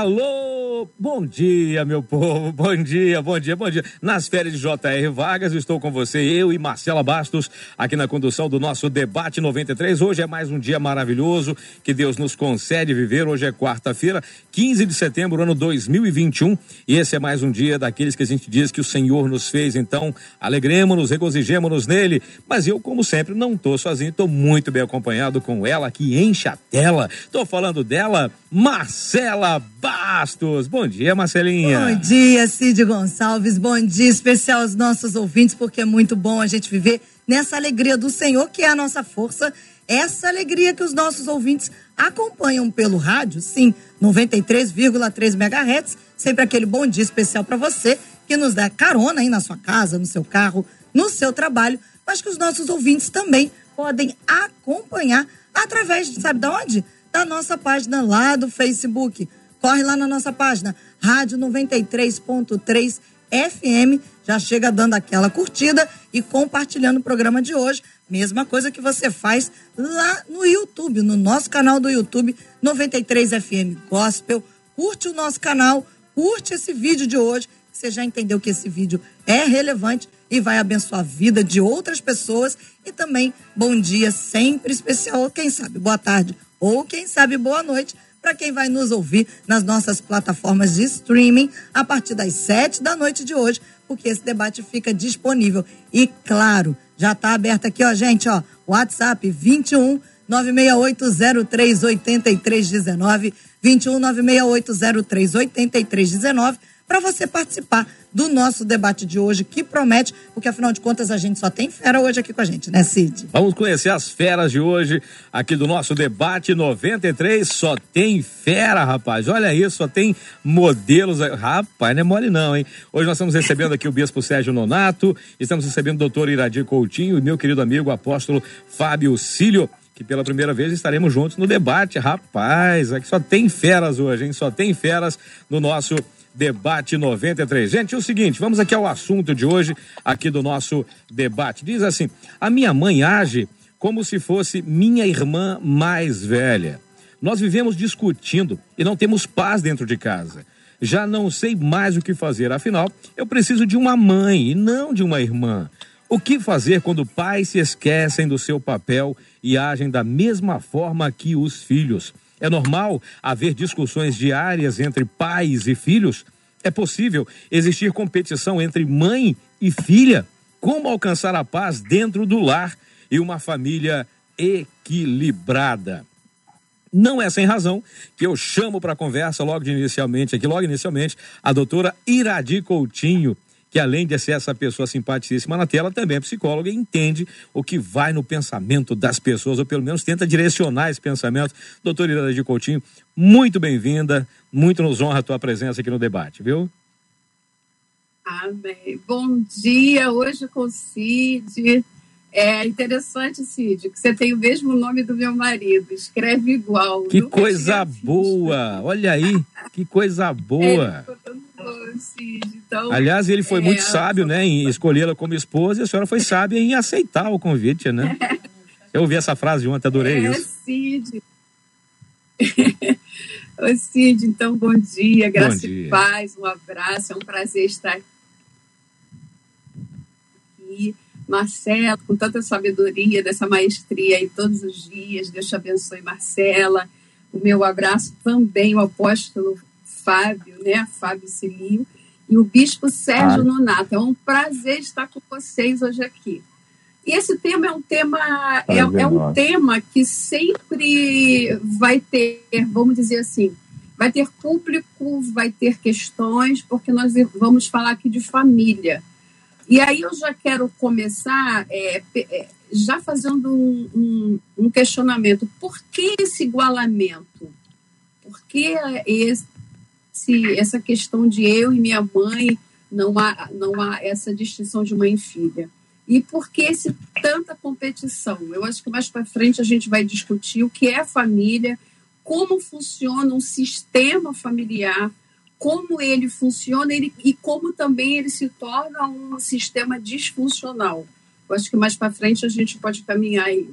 Alô, bom dia, meu povo, bom dia, bom dia, bom dia. Nas férias de J.R. Vargas, estou com você, eu e Marcela Bastos, aqui na condução do nosso Debate 93. Hoje é mais um dia maravilhoso que Deus nos concede viver. Hoje é quarta-feira, 15 de setembro, ano 2021, e esse é mais um dia daqueles que a gente diz que o Senhor nos fez. Então, alegremos-nos, regozijemos-nos nele. Mas eu, como sempre, não estou sozinho, estou muito bem acompanhado com ela que enche a tela. Estou falando dela, Marcela Bastos. Bom dia, Marcelinha. Bom dia, Cid Gonçalves. Bom dia especial aos nossos ouvintes, porque é muito bom a gente viver nessa alegria do Senhor, que é a nossa força. Essa alegria que os nossos ouvintes acompanham pelo rádio, sim, 93,3 MHz. Sempre aquele bom dia especial para você, que nos dá carona aí na sua casa, no seu carro, no seu trabalho, mas que os nossos ouvintes também podem acompanhar através, sabe de onde? Da nossa página lá do Facebook corre lá na nossa página, Rádio 93.3 FM. Já chega dando aquela curtida e compartilhando o programa de hoje. Mesma coisa que você faz lá no YouTube, no nosso canal do YouTube 93 FM Gospel. Curte o nosso canal, curte esse vídeo de hoje. Você já entendeu que esse vídeo é relevante e vai abençoar a vida de outras pessoas. E também, bom dia sempre especial, quem sabe, boa tarde ou quem sabe, boa noite para quem vai nos ouvir nas nossas plataformas de streaming a partir das sete da noite de hoje, porque esse debate fica disponível. E claro, já está aberto aqui, ó, gente, ó, WhatsApp 21 968038319, 21 968038319, para você participar do nosso debate de hoje, que promete, porque afinal de contas a gente só tem fera hoje aqui com a gente, né, Cid? Vamos conhecer as feras de hoje aqui do nosso debate 93. Só tem fera, rapaz. Olha isso, só tem modelos. Rapaz, não é mole não, hein? Hoje nós estamos recebendo aqui o Bispo Sérgio Nonato, estamos recebendo o doutor Iradir Coutinho e meu querido amigo apóstolo Fábio Cílio que pela primeira vez estaremos juntos no debate. Rapaz, aqui só tem feras hoje, hein? Só tem feras no nosso Debate 93. Gente, é o seguinte, vamos aqui ao assunto de hoje, aqui do nosso debate. Diz assim: a minha mãe age como se fosse minha irmã mais velha. Nós vivemos discutindo e não temos paz dentro de casa. Já não sei mais o que fazer, afinal, eu preciso de uma mãe e não de uma irmã. O que fazer quando pais se esquecem do seu papel e agem da mesma forma que os filhos? É normal haver discussões diárias entre pais e filhos? É possível existir competição entre mãe e filha? Como alcançar a paz dentro do lar e uma família equilibrada? Não é sem razão que eu chamo para conversa logo inicialmente aqui, logo inicialmente, a doutora Iradi Coutinho, que além de ser essa pessoa simpaticíssima na tela, também é psicóloga e entende o que vai no pensamento das pessoas, ou pelo menos tenta direcionar esse pensamento. Doutora Irada de Coutinho, muito bem-vinda, muito nos honra a tua presença aqui no debate, viu? Amém. Bom dia, hoje com Cid. É interessante, Cid, que você tem o mesmo nome do meu marido, escreve igual. Que coisa boa! Olha aí, que coisa boa! É, Cid. Então, Aliás, ele foi é, muito sábio, né, em escolhê-la como esposa, e a senhora foi sábia em aceitar o convite, né? Eu ouvi essa frase ontem, adorei é, isso. Cid. Ô, Cid, então, bom dia, graça bom dia. e paz, um abraço, é um prazer estar aqui. Marcela, com tanta sabedoria, dessa maestria aí todos os dias. Deus te abençoe, Marcela. O meu abraço também ao apóstolo Fábio, né? Fábio Cilio, e o bispo Sérgio ah. Nonato. É um prazer estar com vocês hoje aqui. E esse tema é um tema é, é um tema que sempre vai ter, vamos dizer assim, vai ter público, vai ter questões, porque nós vamos falar aqui de família. E aí eu já quero começar é, é, já fazendo um, um, um, questionamento. Por que esse igualamento? Por que esse, essa questão de eu e minha mãe, não há, não há essa distinção de mãe e filha. E por que esse, tanta competição? Eu acho que mais para frente a gente vai discutir o que é família, como funciona um sistema familiar, como ele funciona ele, e como também ele se torna um sistema disfuncional. Eu acho que mais para frente a gente pode caminhar aí.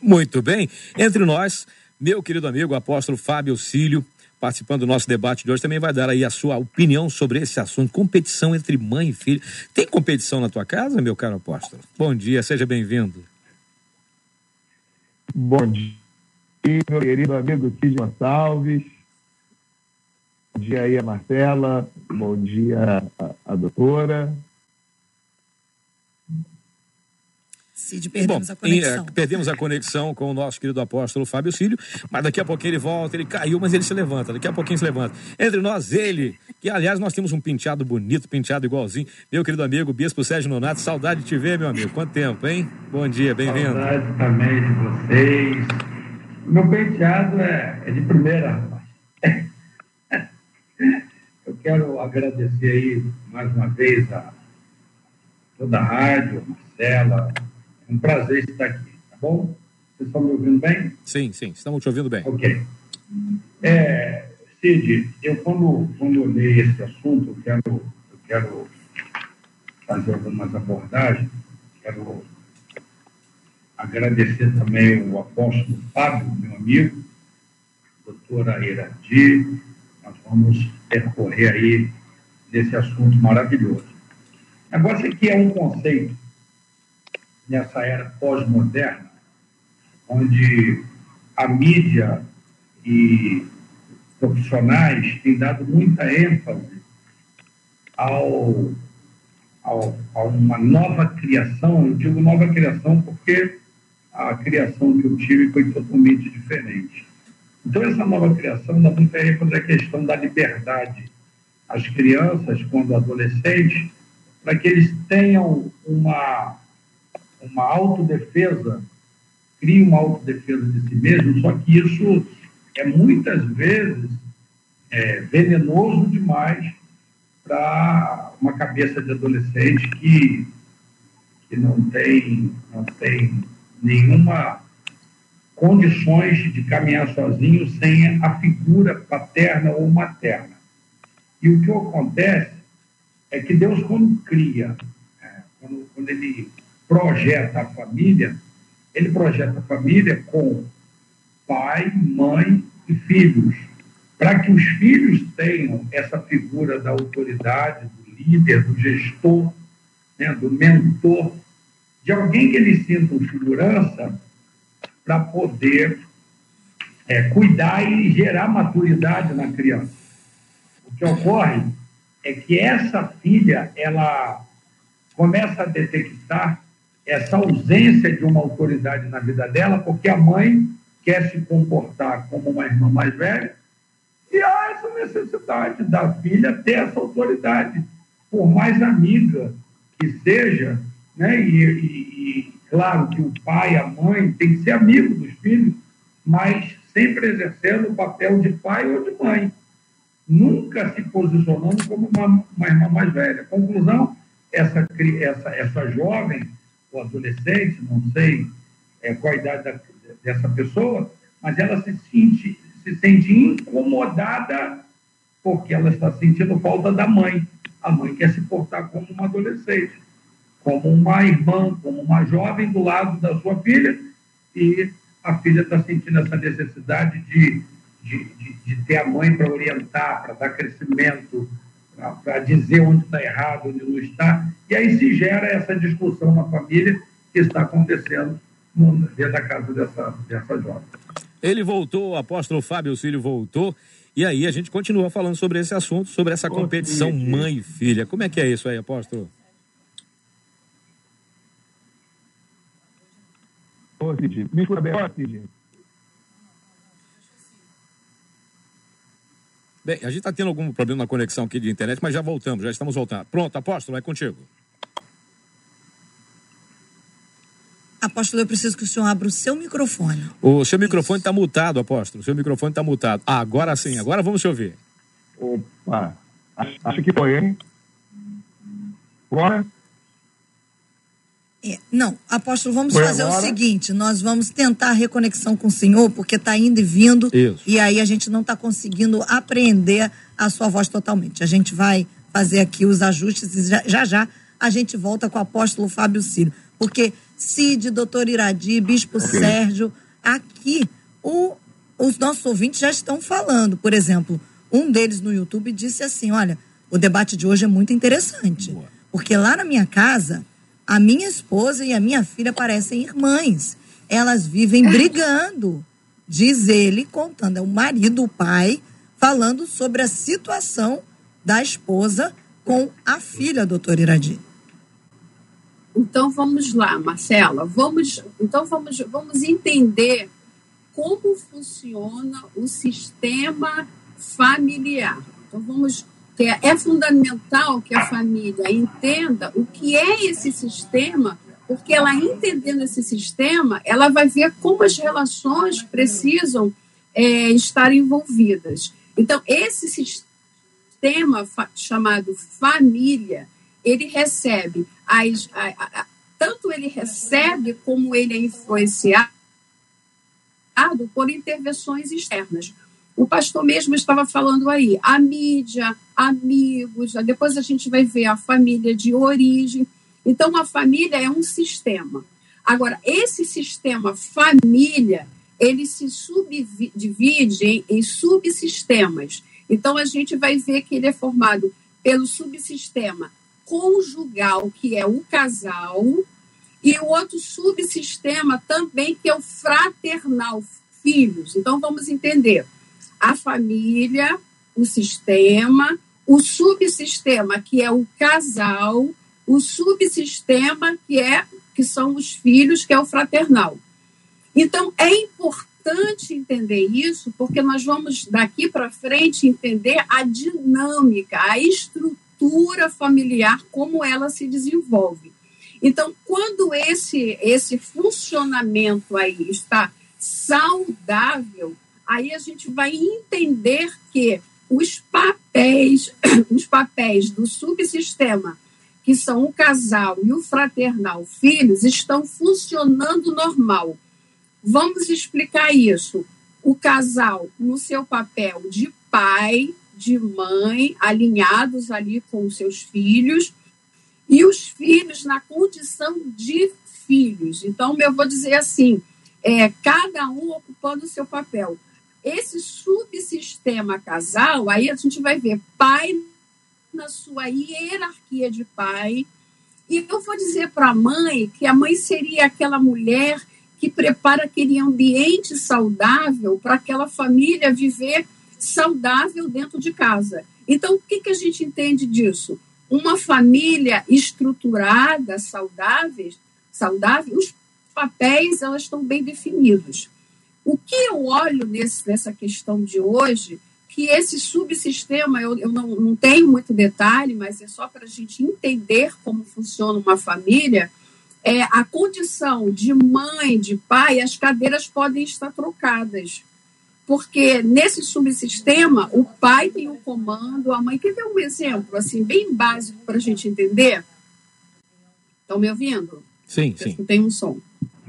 Muito bem. Entre nós, meu querido amigo, apóstolo Fábio Cílio, participando do nosso debate de hoje, também vai dar aí a sua opinião sobre esse assunto, competição entre mãe e filho. Tem competição na tua casa, meu caro apóstolo? Bom dia, seja bem-vindo. Bom dia, meu querido amigo Cid Gonçalves. Bom dia aí a Marcela, bom dia a, a doutora, Cid, perdemos Bom, a conexão. E, perdemos a conexão com o nosso querido apóstolo Fábio Cílio, mas daqui a pouquinho ele volta, ele caiu, mas ele se levanta, daqui a pouquinho se levanta. Entre nós, ele, que aliás nós temos um penteado bonito, penteado igualzinho, meu querido amigo Bispo Sérgio Nonato, saudade de te ver, meu amigo, quanto tempo, hein? Bom dia, bem-vindo. Saudade também de vocês. Meu penteado é, é de primeira, rapaz. Quero agradecer aí mais uma vez a toda a rádio, a Marcela, um prazer estar aqui, tá bom? Vocês estão me ouvindo bem? Sim, sim, estamos te ouvindo bem. Ok. É, Cid, eu quando, quando olhei esse assunto, eu quero, eu quero fazer algumas abordagens, quero agradecer também o apóstolo Fábio, meu amigo, doutora Iradi, nós vamos percorrer aí nesse assunto maravilhoso. Agora, aqui é um conceito nessa era pós-moderna, onde a mídia e profissionais têm dado muita ênfase ao, ao, a uma nova criação. Eu digo nova criação porque a criação que eu tive foi totalmente diferente. Então, essa nova criação dá muita ênfase à questão da liberdade. As crianças, quando adolescentes, para que eles tenham uma uma autodefesa, cria uma autodefesa de si mesmo, só que isso é muitas vezes é, venenoso demais para uma cabeça de adolescente que, que não, tem, não tem nenhuma condições de caminhar sozinho sem a figura paterna ou materna. E o que acontece é que Deus, quando cria, é, quando, quando ele projeta a família, ele projeta a família com pai, mãe e filhos, para que os filhos tenham essa figura da autoridade, do líder, do gestor, né, do mentor, de alguém que eles sintam segurança para poder é, cuidar e gerar maturidade na criança. O que ocorre é que essa filha ela começa a detectar essa ausência de uma autoridade na vida dela, porque a mãe quer se comportar como uma irmã mais velha e há essa necessidade da filha ter essa autoridade, por mais amiga que seja, né? E, e, claro que o pai, a mãe, tem que ser amigo dos filhos, mas sempre exercendo o papel de pai ou de mãe, nunca se posicionando como uma, uma irmã mais velha. Conclusão: essa, essa, essa jovem ou adolescente, não sei é, qual a idade da, dessa pessoa, mas ela se sente, se sente incomodada porque ela está sentindo falta da mãe. A mãe quer se portar como uma adolescente, como uma irmã, como uma jovem do lado da sua filha, e a filha está sentindo essa necessidade de, de, de, de ter a mãe para orientar, para dar crescimento, para dizer onde está errado, onde não está. E aí se gera essa discussão na família que está acontecendo no, dentro da casa dessa, dessa jovem. Ele voltou, o apóstolo Fábio Cílio voltou, e aí a gente continua falando sobre esse assunto, sobre essa competição mãe e filha. Como é que é isso aí, apóstolo? Cid, me escuta bem, a gente está tendo algum problema na conexão aqui de internet, mas já voltamos, já estamos voltando. Pronto, apóstolo, é contigo. Apóstolo, eu preciso que o senhor abra o seu microfone. O seu microfone está mutado, apóstolo. O seu microfone está mutado. Ah, agora sim, agora vamos te ouvir. Opa, acho que foi, hein? Agora? É, não, apóstolo, vamos Foi fazer agora? o seguinte: nós vamos tentar a reconexão com o senhor, porque está indo e vindo, Isso. e aí a gente não está conseguindo apreender a sua voz totalmente. A gente vai fazer aqui os ajustes e já já, já a gente volta com o apóstolo Fábio Ciro. Porque Cid, doutor Iradi, bispo okay. Sérgio, aqui o, os nossos ouvintes já estão falando. Por exemplo, um deles no YouTube disse assim: olha, o debate de hoje é muito interessante. Boa. Porque lá na minha casa a minha esposa e a minha filha parecem irmãs. Elas vivem brigando, diz ele, contando. É o marido, o pai, falando sobre a situação da esposa com a filha, doutor Iradi. Então vamos lá, Marcela. Vamos, então vamos, vamos entender como funciona o sistema familiar. Então vamos que é, é fundamental que a família entenda o que é esse sistema, porque ela entendendo esse sistema, ela vai ver como as relações precisam é, estar envolvidas. Então, esse sistema chamado família, ele recebe as, a, a, tanto ele recebe como ele é influenciado por intervenções externas. O pastor mesmo estava falando aí, a mídia, amigos, depois a gente vai ver a família de origem. Então, a família é um sistema. Agora, esse sistema família, ele se subdivide em, em subsistemas. Então, a gente vai ver que ele é formado pelo subsistema conjugal, que é o casal, e o outro subsistema também, que é o fraternal, filhos. Então, vamos entender a família, o sistema, o subsistema, que é o casal, o subsistema, que é que são os filhos, que é o fraternal. Então, é importante entender isso, porque nós vamos daqui para frente entender a dinâmica, a estrutura familiar, como ela se desenvolve. Então, quando esse, esse funcionamento aí está saudável, aí a gente vai entender que os papéis, os papéis do subsistema, que são o casal e o fraternal filhos, estão funcionando normal. Vamos explicar isso. O casal no seu papel de pai, de mãe, alinhados ali com os seus filhos, e os filhos na condição de filhos. Então, eu vou dizer assim: é, cada um ocupando o seu papel. Esse subsistema casal, aí a gente vai ver pai na sua hierarquia de pai. E eu vou dizer para a mãe que a mãe seria aquela mulher que prepara aquele ambiente saudável para aquela família viver saudável dentro de casa. Então, o que, que a gente entende disso? Uma família estruturada, saudável, saudável, os papéis elas estão bem definidos. O que eu olho nesse, nessa questão de hoje, que esse subsistema, eu, eu não, não tenho muito detalhe, mas é só para a gente entender como funciona uma família, é a condição de mãe, de pai, as cadeiras podem estar trocadas. Porque nesse subsistema, o pai tem o comando, a mãe. Quer ver um exemplo, assim, bem básico para a gente entender? Estão me ouvindo? Sim, sim. Tem um som.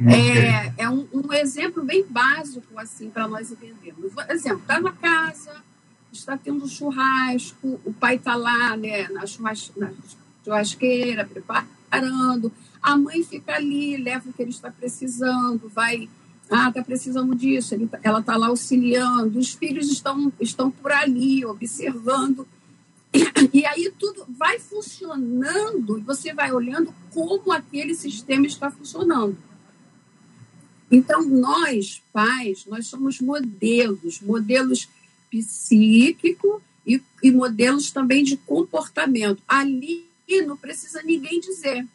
É, é um, um, exemplo bem básico assim para nós entendermos. Por exemplo, está na casa, está tendo churrasco, o pai está lá né, na, churras, na churrasqueira preparando, a mãe fica ali, leva o que ele está precisando, vai, ah, está precisando disso, ele, tá, ela está lá auxiliando, os filhos estão, estão por ali observando. E aí tudo vai funcionando e você vai olhando como aquele sistema está funcionando. Então, nós, pais, nós somos modelos, modelos psíquico e, e modelos também de comportamento. Ali não precisa ninguém dizer.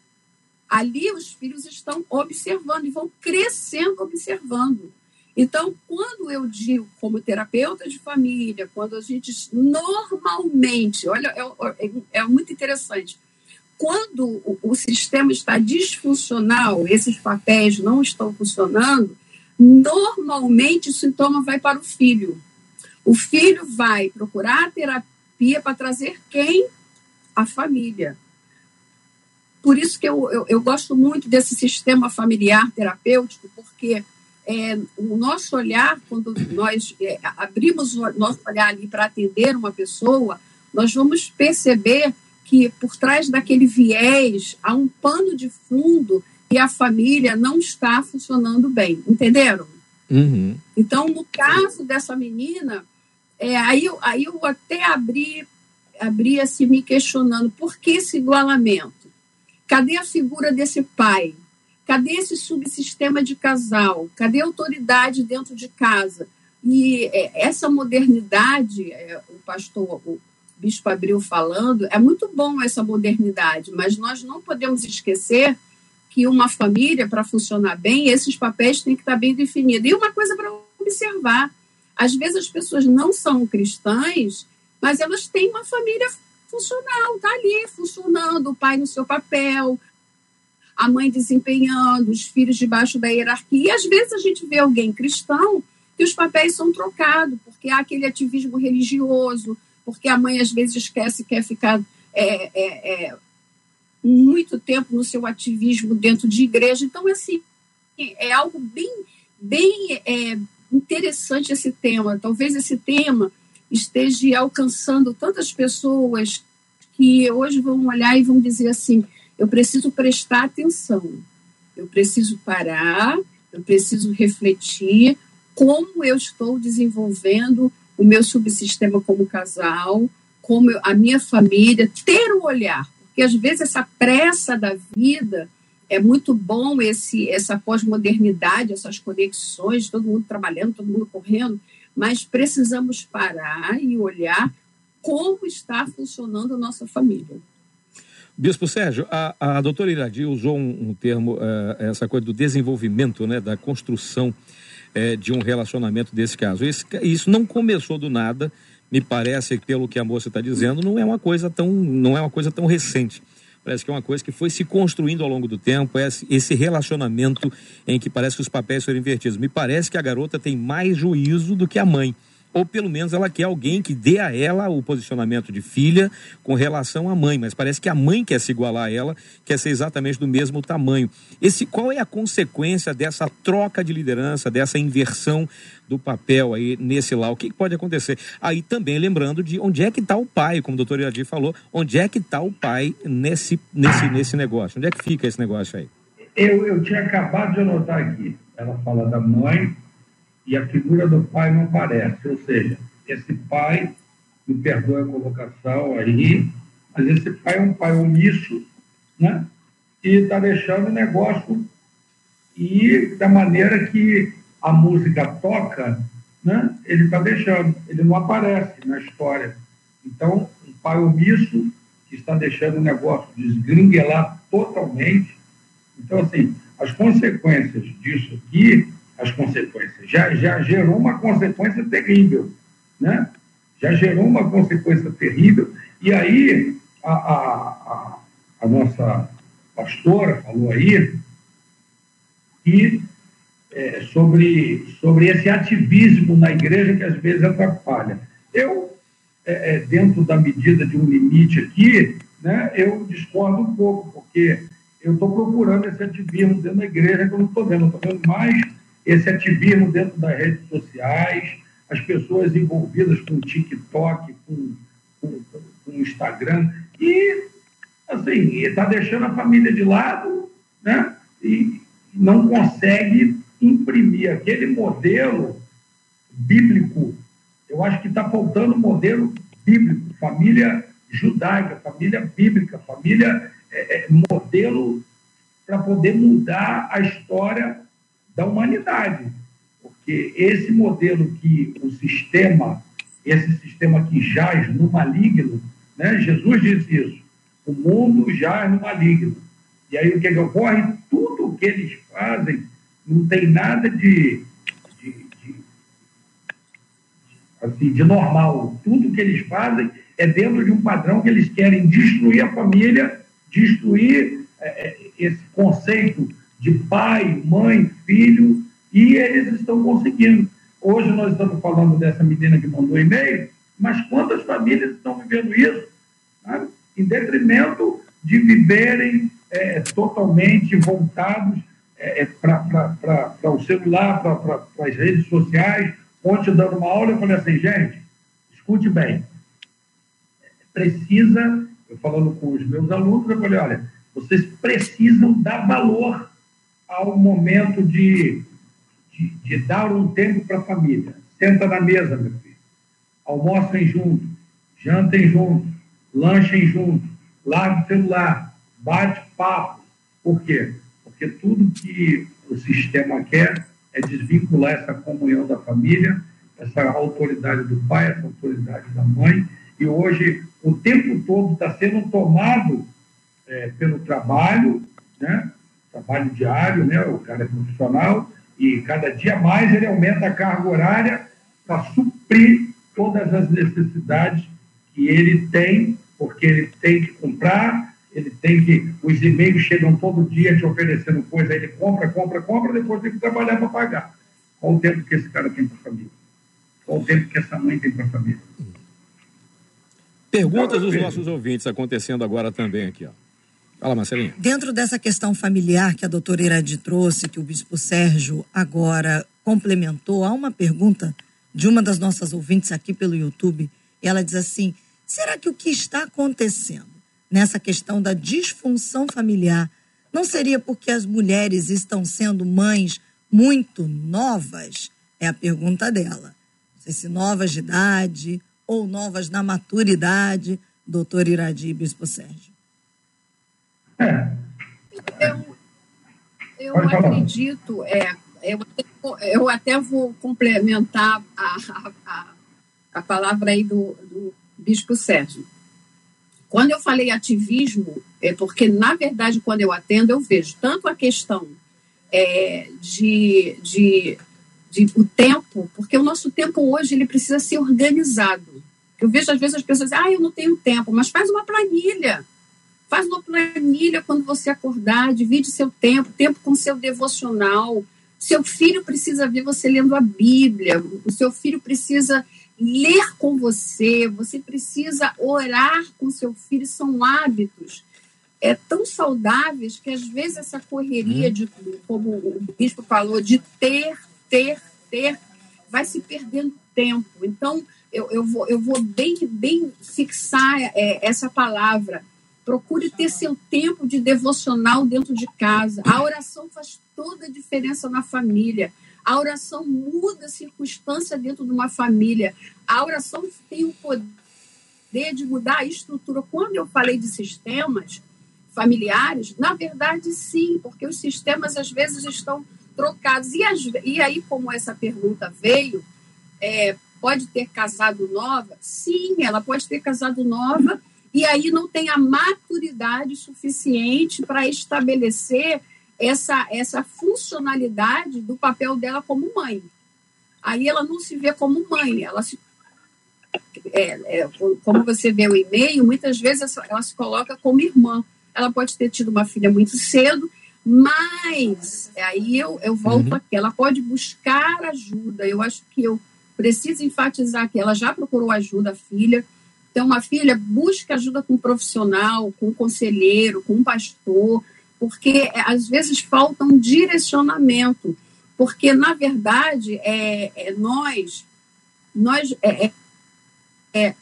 Ali os filhos estão observando e vão crescendo observando. Então, quando eu digo como terapeuta de família, quando a gente normalmente, olha, é, é, é muito interessante, quando o, sistema está disfuncional, esses papéis não estão funcionando, normalmente o sintoma vai para o filho. O filho vai procurar terapia para trazer quem? A família. Por isso que eu, eu, eu gosto muito desse sistema familiar terapêutico, porque é, o nosso olhar, quando nós é, abrimos o nosso olhar ali para atender uma pessoa, nós vamos perceber que por trás daquele viés há um pano de fundo e a família não está funcionando bem, entenderam? Uhum. Então, no caso dessa menina, é, aí, eu, aí eu até abri, abri assim, me questionando por que esse igualamento? Cadê a figura desse pai? Cadê esse subsistema de casal? Cadê a autoridade dentro de casa? E é, essa modernidade, é, o pastor, o Bispo Abril falando, é muito bom essa modernidade, mas nós não podemos esquecer que uma família, para funcionar bem, esses papéis têm que estar bem definidos. E uma coisa para observar: às vezes as pessoas não são cristãs, mas elas têm uma família funcional, está ali funcionando, o pai no seu papel, a mãe desempenhando, os filhos debaixo da hierarquia. E às vezes a gente vê alguém cristão que os papéis são trocados, porque há aquele ativismo religioso, porque a mãe às vezes esquece que quer ficar é, é, é, muito tempo no seu ativismo dentro de igreja. Então, assim, é algo bem, bem é, interessante esse tema. Talvez esse tema esteja alcançando tantas pessoas que hoje vão olhar e vão dizer assim: eu preciso prestar atenção, eu preciso parar, eu preciso refletir como eu estou desenvolvendo o meu subsistema como casal, como a minha família, ter um olhar, porque às vezes essa pressa da vida é muito bom esse essa pós-modernidade, essas conexões, todo mundo trabalhando, todo mundo correndo, mas precisamos parar e olhar como está funcionando a nossa família. Bispo Sérgio, a, a doutora Iradi usou um, um termo, uh, essa coisa do desenvolvimento, né, da construção uh, de um relacionamento desse caso. Esse, isso não começou do nada, me parece, pelo que a moça está dizendo, não é uma coisa tão, não é uma coisa tão recente. Parece que é uma coisa que foi se construindo ao longo do tempo, esse relacionamento em que parece que os papéis foram invertidos. Me parece que a garota tem mais juízo do que a mãe ou pelo menos ela quer alguém que dê a ela o posicionamento de filha com relação à mãe, mas parece que a mãe quer se igualar a ela, quer ser exatamente do mesmo tamanho. Esse qual é a consequência dessa troca de liderança, dessa inversão do papel aí nesse lá? O que pode acontecer? Aí também lembrando de onde é que está o pai, como o doutor Iradir falou, onde é que está o pai nesse, nesse, nesse negócio? Onde é que fica esse negócio aí? Eu, eu tinha acabado de anotar aqui. Ela fala da mãe, e a figura do pai não aparece. Ou seja, esse pai, me perdoe a colocação aí, mas esse pai é um pai omisso, né? E está deixando o negócio e da maneira que a música toca, né? Ele está deixando, ele não aparece na história. Então, um pai omisso que está deixando o negócio desgringuelar totalmente. Então, assim, as consequências disso aqui as consequências. Já, já gerou uma consequência terrível, né? Já gerou uma consequência terrível. E aí, a, a, a, a nossa pastora falou aí e, é, sobre, sobre esse ativismo na igreja que às vezes atrapalha. Eu, é, é, dentro da medida de um limite aqui, né, eu discordo um pouco, porque eu estou procurando esse ativismo dentro da igreja que eu não estou vendo. Estou vendo mais esse ativismo dentro das redes sociais, as pessoas envolvidas com TikTok, com, com, com Instagram, e assim, está deixando a família de lado, né? E não consegue imprimir aquele modelo bíblico. Eu acho que está faltando modelo bíblico, família judaica, família bíblica, família é, é, modelo para poder mudar a história da humanidade. Porque esse modelo que o sistema, esse sistema que jaz no maligno, né? Jesus disse isso, o mundo jaz no maligno. E aí o que, é que ocorre? Tudo o que eles fazem não tem nada de, de, de, assim, de normal. Tudo que eles fazem é dentro de um padrão que eles querem destruir a família, destruir é, é esse conceito de pai, mãe, filho, e eles estão conseguindo. Hoje nós estamos falando dessa menina que mandou e-mail, Mas quantas famílias estão vivendo isso? Sabe? Em detrimento de viverem é, totalmente voltados é, é para o celular, para as redes sociais. Ontem, dando uma aula, eu falei assim, gente, escute bem, precisa, eu falando com os meus alunos, eu falei, olha, vocês precisam dar valor ao momento de, de, de dar um tempo para a família. Senta na mesa, meu filho. Almocem juntos, jantem juntos, lanchem juntos, largue o celular, bate papo. Por quê? Porque tudo que o sistema quer é desvincular essa comunhão da família, essa autoridade do pai, essa autoridade da mãe, e hoje o tempo todo está sendo tomado é, pelo trabalho, né? Trabalho diário, né? o cara é profissional, e cada dia mais ele aumenta a carga horária para suprir todas as necessidades que ele tem, porque ele tem que comprar, ele tem que. Os e-mails chegam todo dia te oferecendo coisa, ele compra, compra, compra, depois tem que trabalhar para pagar. Qual o tempo que esse cara tem para a família? Qual o tempo que essa mãe tem para a família? Perguntas dos nossos ouvintes acontecendo agora também aqui, ó. Fala, Marcelinha. Dentro dessa questão familiar que a doutora Iradi trouxe, que o bispo Sérgio agora complementou, há uma pergunta de uma das nossas ouvintes aqui pelo YouTube. E ela diz assim: será que o que está acontecendo nessa questão da disfunção familiar não seria porque as mulheres estão sendo mães muito novas? É a pergunta dela. Não sei se novas de idade ou novas na maturidade, doutor Iradi Bispo Sérgio. É. Eu, acredito, é, eu, eu até vou complementar a, a, a palavra aí do, do Bispo Sérgio. Quando eu falei ativismo, é porque, na verdade, quando eu atendo, eu vejo tanto a questão é, de, de, de o tempo, porque o nosso tempo hoje ele precisa ser organizado. Eu vejo, às vezes, as pessoas dizem, ah, eu não tenho tempo, mas faz uma planilha. Faz uma planilha quando você acordar, divide seu tempo, tempo com seu devocional. Seu filho precisa ver você lendo a Bíblia, o seu filho precisa ler com você, você precisa orar com seu filho, são hábitos é, tão saudáveis que às vezes essa correria de, como o bispo falou, de ter, ter, ter, vai se perdendo tempo. Então, eu, eu, vou, eu vou bem, bem fixar é, essa palavra. Procure ter seu tempo de devocional dentro de casa. A oração faz toda a diferença na família. A oração muda a circunstância dentro de uma família. A oração tem o poder de mudar a estrutura. Quando eu falei de sistemas familiares, na verdade, sim, porque os sistemas às vezes estão trocados. E, as, e aí, como essa pergunta veio, é, pode ter casado nova? Sim, ela pode ter casado nova e aí não tem a maturidade suficiente para estabelecer essa, essa funcionalidade do papel dela como mãe. Aí ela não se vê como mãe, ela se. É, é, como você vê o e-mail, muitas vezes ela se coloca como irmã. Ela pode ter tido uma filha muito cedo, mas aí eu, eu volto uhum. aqui, ela pode buscar ajuda. Eu acho que eu preciso enfatizar que ela já procurou ajuda, a filha. Então, uma filha busca ajuda com um profissional, com um conselheiro, com um pastor, porque é, às vezes falta um direcionamento, porque na verdade é, é nós, nós é, é, é,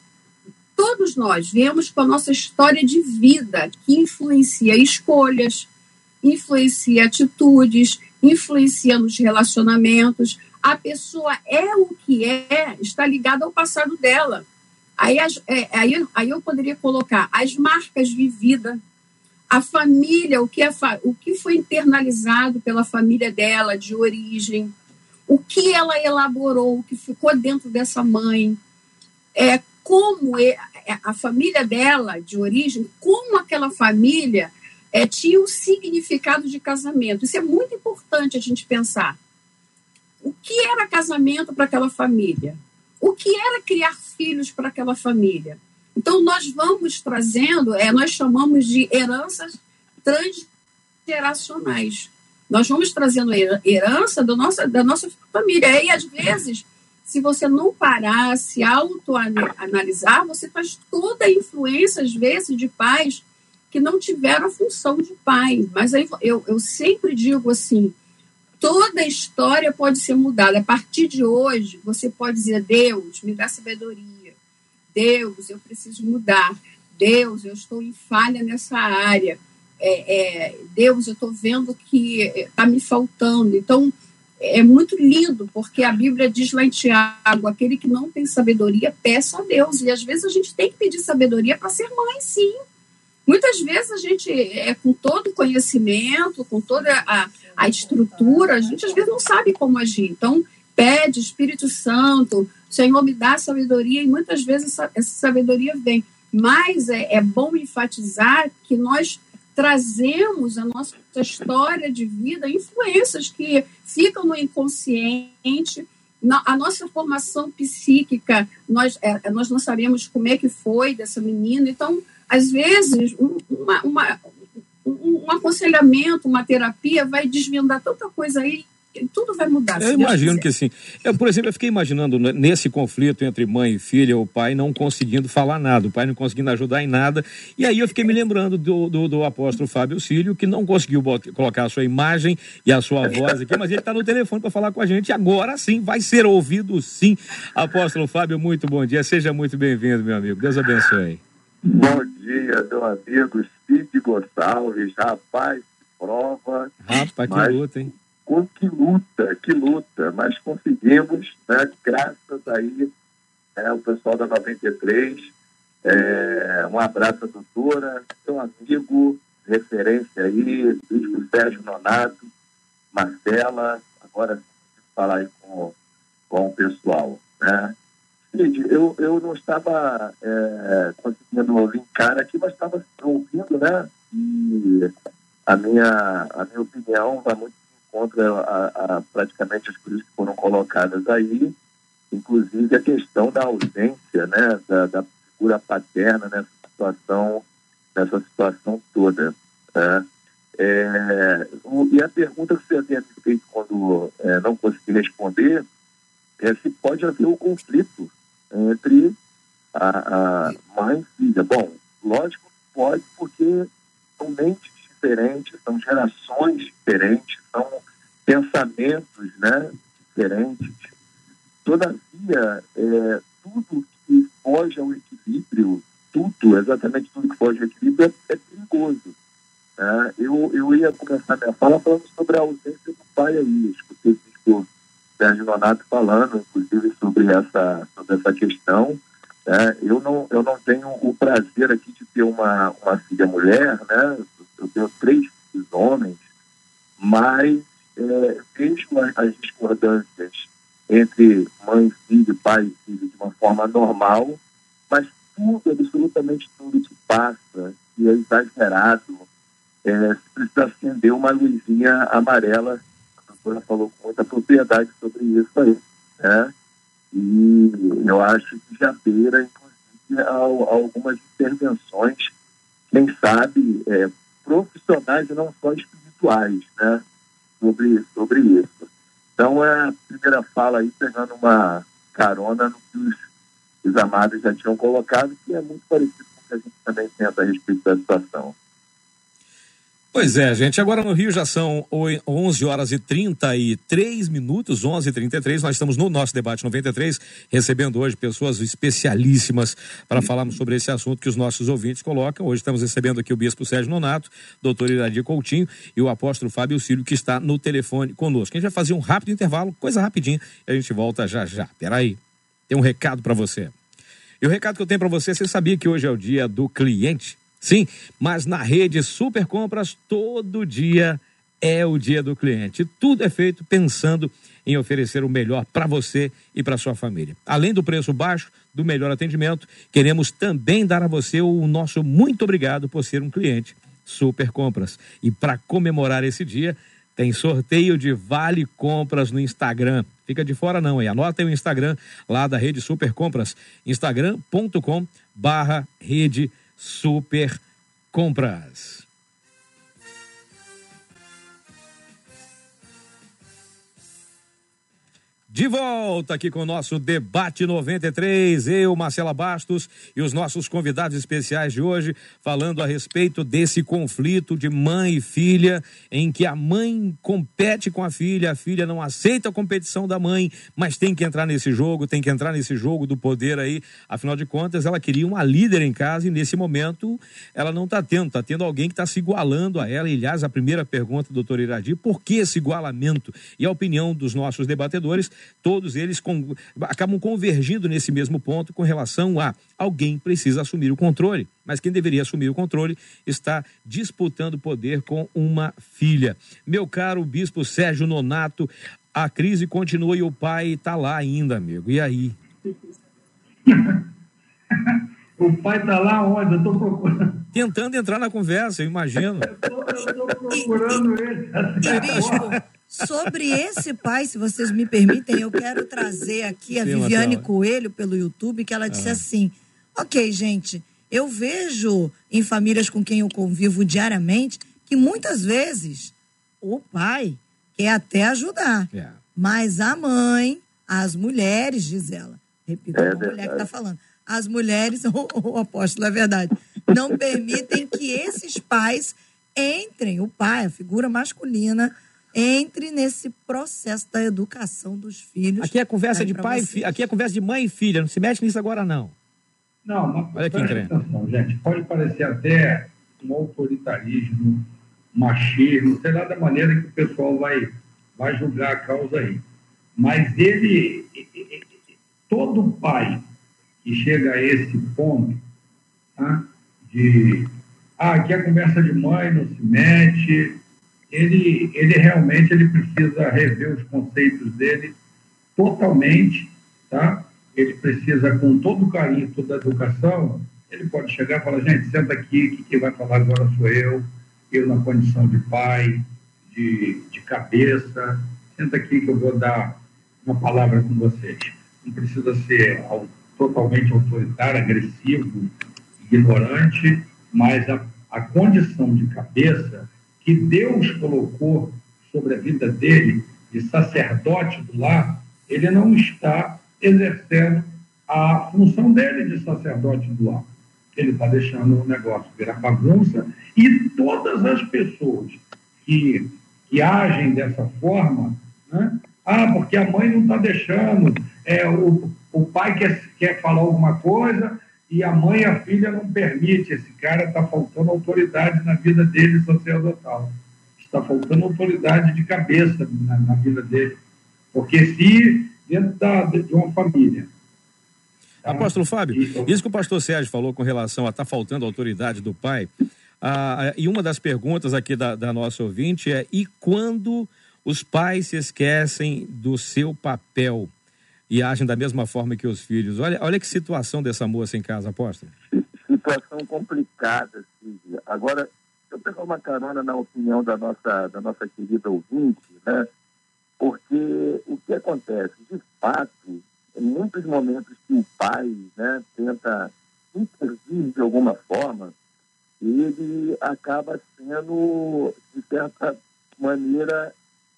todos nós viemos com a nossa história de vida que influencia escolhas, influencia atitudes, influencia nos relacionamentos. A pessoa é o que é, está ligada ao passado dela. Aí, é, aí, aí eu poderia colocar as marcas vividas a família, o que, é, o que foi internalizado pela família dela de origem, o que ela elaborou, o que ficou dentro dessa mãe, é, como é, a família dela de origem, como aquela família é, tinha um significado de casamento. Isso é muito importante a gente pensar. O que era casamento para aquela família? O que era criar filhos para aquela família? Então, nós vamos trazendo, é, nós chamamos de heranças transgeracionais. Nós vamos trazendo herança da nossa, da nossa família. E, às vezes, se você não parar, se autoanalisar, você faz toda a influência, às vezes, de pais que não tiveram a função de pai. Mas aí eu, eu sempre digo assim: toda a história pode ser mudada. A partir de hoje, você pode dizer: Deus, me dá sabedoria. Deus, eu preciso mudar. Deus, eu estou em falha nessa área. É, é, Deus, eu estou vendo que está me faltando. Então, é muito lindo, porque a Bíblia diz lá em Tiago: aquele que não tem sabedoria, peça a Deus. E às vezes a gente tem que pedir sabedoria para ser mãe, sim. Muitas vezes a gente, é, com todo o conhecimento, com toda a, a estrutura, a gente às vezes não sabe como agir. Então, pede, Espírito Santo, Senhor, me dá sabedoria, e muitas vezes essa, essa sabedoria vem. Mas é, é bom enfatizar que nós trazemos a nossa história de vida, influências que ficam no inconsciente, na, a nossa formação psíquica, nós, é, nós não sabemos como é que foi dessa menina, então, às vezes, uma, uma, um, um aconselhamento, uma terapia vai desvendar tanta coisa aí tudo vai mudar. Eu imagino que sim. Eu, por exemplo, eu fiquei imaginando nesse conflito entre mãe e filha, o pai não conseguindo falar nada, o pai não conseguindo ajudar em nada. E aí eu fiquei me lembrando do, do, do apóstolo Fábio Cílio, que não conseguiu botar, colocar a sua imagem e a sua voz aqui, mas ele está no telefone para falar com a gente. Agora sim, vai ser ouvido sim. Apóstolo Fábio, muito bom dia. Seja muito bem-vindo, meu amigo. Deus abençoe. Bom dia, meu amigo Cid Gonçalves. Rapaz, prova. Rapaz, que luta, hein? com que luta, que luta, mas conseguimos, né, graças aí, é, o pessoal da 93, é, um abraço à doutora, seu amigo, referência aí, Bispo Sérgio Nonato, Marcela, agora falar aí com, com o pessoal, né? Cid, eu, eu não estava é, conseguindo linkar aqui, mas estava ouvindo, né? E a minha, a minha opinião vai muito contra a, a, praticamente as coisas que foram colocadas aí, inclusive a questão da ausência né, da, da figura paterna nessa situação, nessa situação toda. Né? É, o, e a pergunta que você havia feito quando é, não consegui responder é se pode haver um conflito exagerado, é, precisa acender uma luzinha amarela. A doutora falou com muita propriedade sobre isso aí. Né? E eu acho que já beira, inclusive, algumas intervenções, quem sabe, é, profissionais e não só espirituais, né? sobre, sobre isso. Então, é a primeira fala aí, pegando uma carona no que os, os amados já tinham colocado, que é muito parecido com o que a gente também pensa a respeito da situação. Pois é, gente. Agora no Rio já são 11 horas e 33 minutos, 11 e 33 Nós estamos no nosso debate 93, recebendo hoje pessoas especialíssimas para falarmos sobre esse assunto que os nossos ouvintes colocam. Hoje estamos recebendo aqui o Bispo Sérgio Nonato, doutor Iradir Coutinho e o apóstolo Fábio Cílio, que está no telefone conosco. A gente vai fazer um rápido intervalo, coisa rapidinha, e a gente volta já já. Peraí, tem um recado para você. E o recado que eu tenho para você, você sabia que hoje é o dia do cliente? Sim, mas na rede Super Compras, todo dia é o dia do cliente. Tudo é feito pensando em oferecer o melhor para você e para sua família. Além do preço baixo, do melhor atendimento, queremos também dar a você o nosso muito obrigado por ser um cliente Super Compras. E para comemorar esse dia, tem sorteio de vale compras no Instagram. Fica de fora não, hein? Anota aí o Instagram lá da Rede Super Compras, instagram.com barra rede Super Compras. De volta aqui com o nosso debate 93, eu, Marcela Bastos e os nossos convidados especiais de hoje, falando a respeito desse conflito de mãe e filha, em que a mãe compete com a filha, a filha não aceita a competição da mãe, mas tem que entrar nesse jogo, tem que entrar nesse jogo do poder aí. Afinal de contas, ela queria uma líder em casa e nesse momento ela não está tendo, está tendo alguém que está se igualando a ela. E, aliás, a primeira pergunta, doutor Iradi, por que esse igualamento? E a opinião dos nossos debatedores todos eles com, acabam convergindo nesse mesmo ponto com relação a alguém precisa assumir o controle, mas quem deveria assumir o controle está disputando poder com uma filha. Meu caro bispo Sérgio Nonato, a crise continua e o pai está lá ainda, amigo. E aí? O pai está lá onde? Eu estou procurando. Tentando entrar na conversa, eu imagino. eu estou procurando ele. E, bispo, sobre esse pai, se vocês me permitem, eu quero trazer aqui a Sim, Viviane. Coelho pelo YouTube, que ela disse assim: Ok, gente, eu vejo em famílias com quem eu convivo diariamente que muitas vezes o pai quer até ajudar, É. mas a mãe, as mulheres, diz ela, repito, É a mulher que está falando, as mulheres, o, o apóstolo, é verdade, não permitem que esses pais entrem, o pai, a figura masculina, entre nesse processo da educação dos filhos. Aqui é conversa de pai e vocês. aqui é conversa de mãe e filha, não se mete nisso agora não. Não, mas Olha que atenção, gente. Pode parecer até um autoritarismo, machismo, sei lá da maneira que o pessoal vai, vai julgar a causa aí. Mas ele, todo pai que chega a esse ponto, tá? de, ah, aqui é conversa de mãe, não se mete, ele, ele realmente ele precisa rever os conceitos dele totalmente, tá? Ele precisa, com todo o carinho, toda a educação, ele pode chegar e falar, gente, senta aqui, que quem vai falar agora sou eu, eu na condição de pai, de, de cabeça, senta aqui que eu vou dar uma palavra com vocês. Não precisa ser totalmente autoritário, agressivo, ignorante, mas a, a condição de cabeça que Deus colocou sobre a vida dele, de sacerdote do lar, ele não está exercendo a função dele de sacerdote do lar. Ele está deixando o negócio virar bagunça e todas as pessoas que, que agem dessa forma, né? ah, porque a mãe não está deixando, é, o, o pai quer, quer falar alguma coisa e a mãe e a filha não permite. Esse cara está faltando autoridade na vida dele sacerdotal. Está faltando autoridade de cabeça na, na vida dele. Porque se dentro da, de uma família. tá? Apóstolo Fábio, E- isso que o pastor Sérgio falou com relação a estar faltando a autoridade do pai, ah, e uma das perguntas aqui da, da nossa ouvinte é: e quando os pais se esquecem do seu papel e agem da mesma forma que os filhos? Olha, olha que situação dessa moça em casa, apóstolo. situação complicada, Cid. Agora, eu pegar uma carona na opinião da nossa, da nossa querida ouvinte, né? Porque o que acontece? De fato, em muitos momentos que o pai né, tenta intervir de alguma forma, ele acaba sendo, de certa maneira,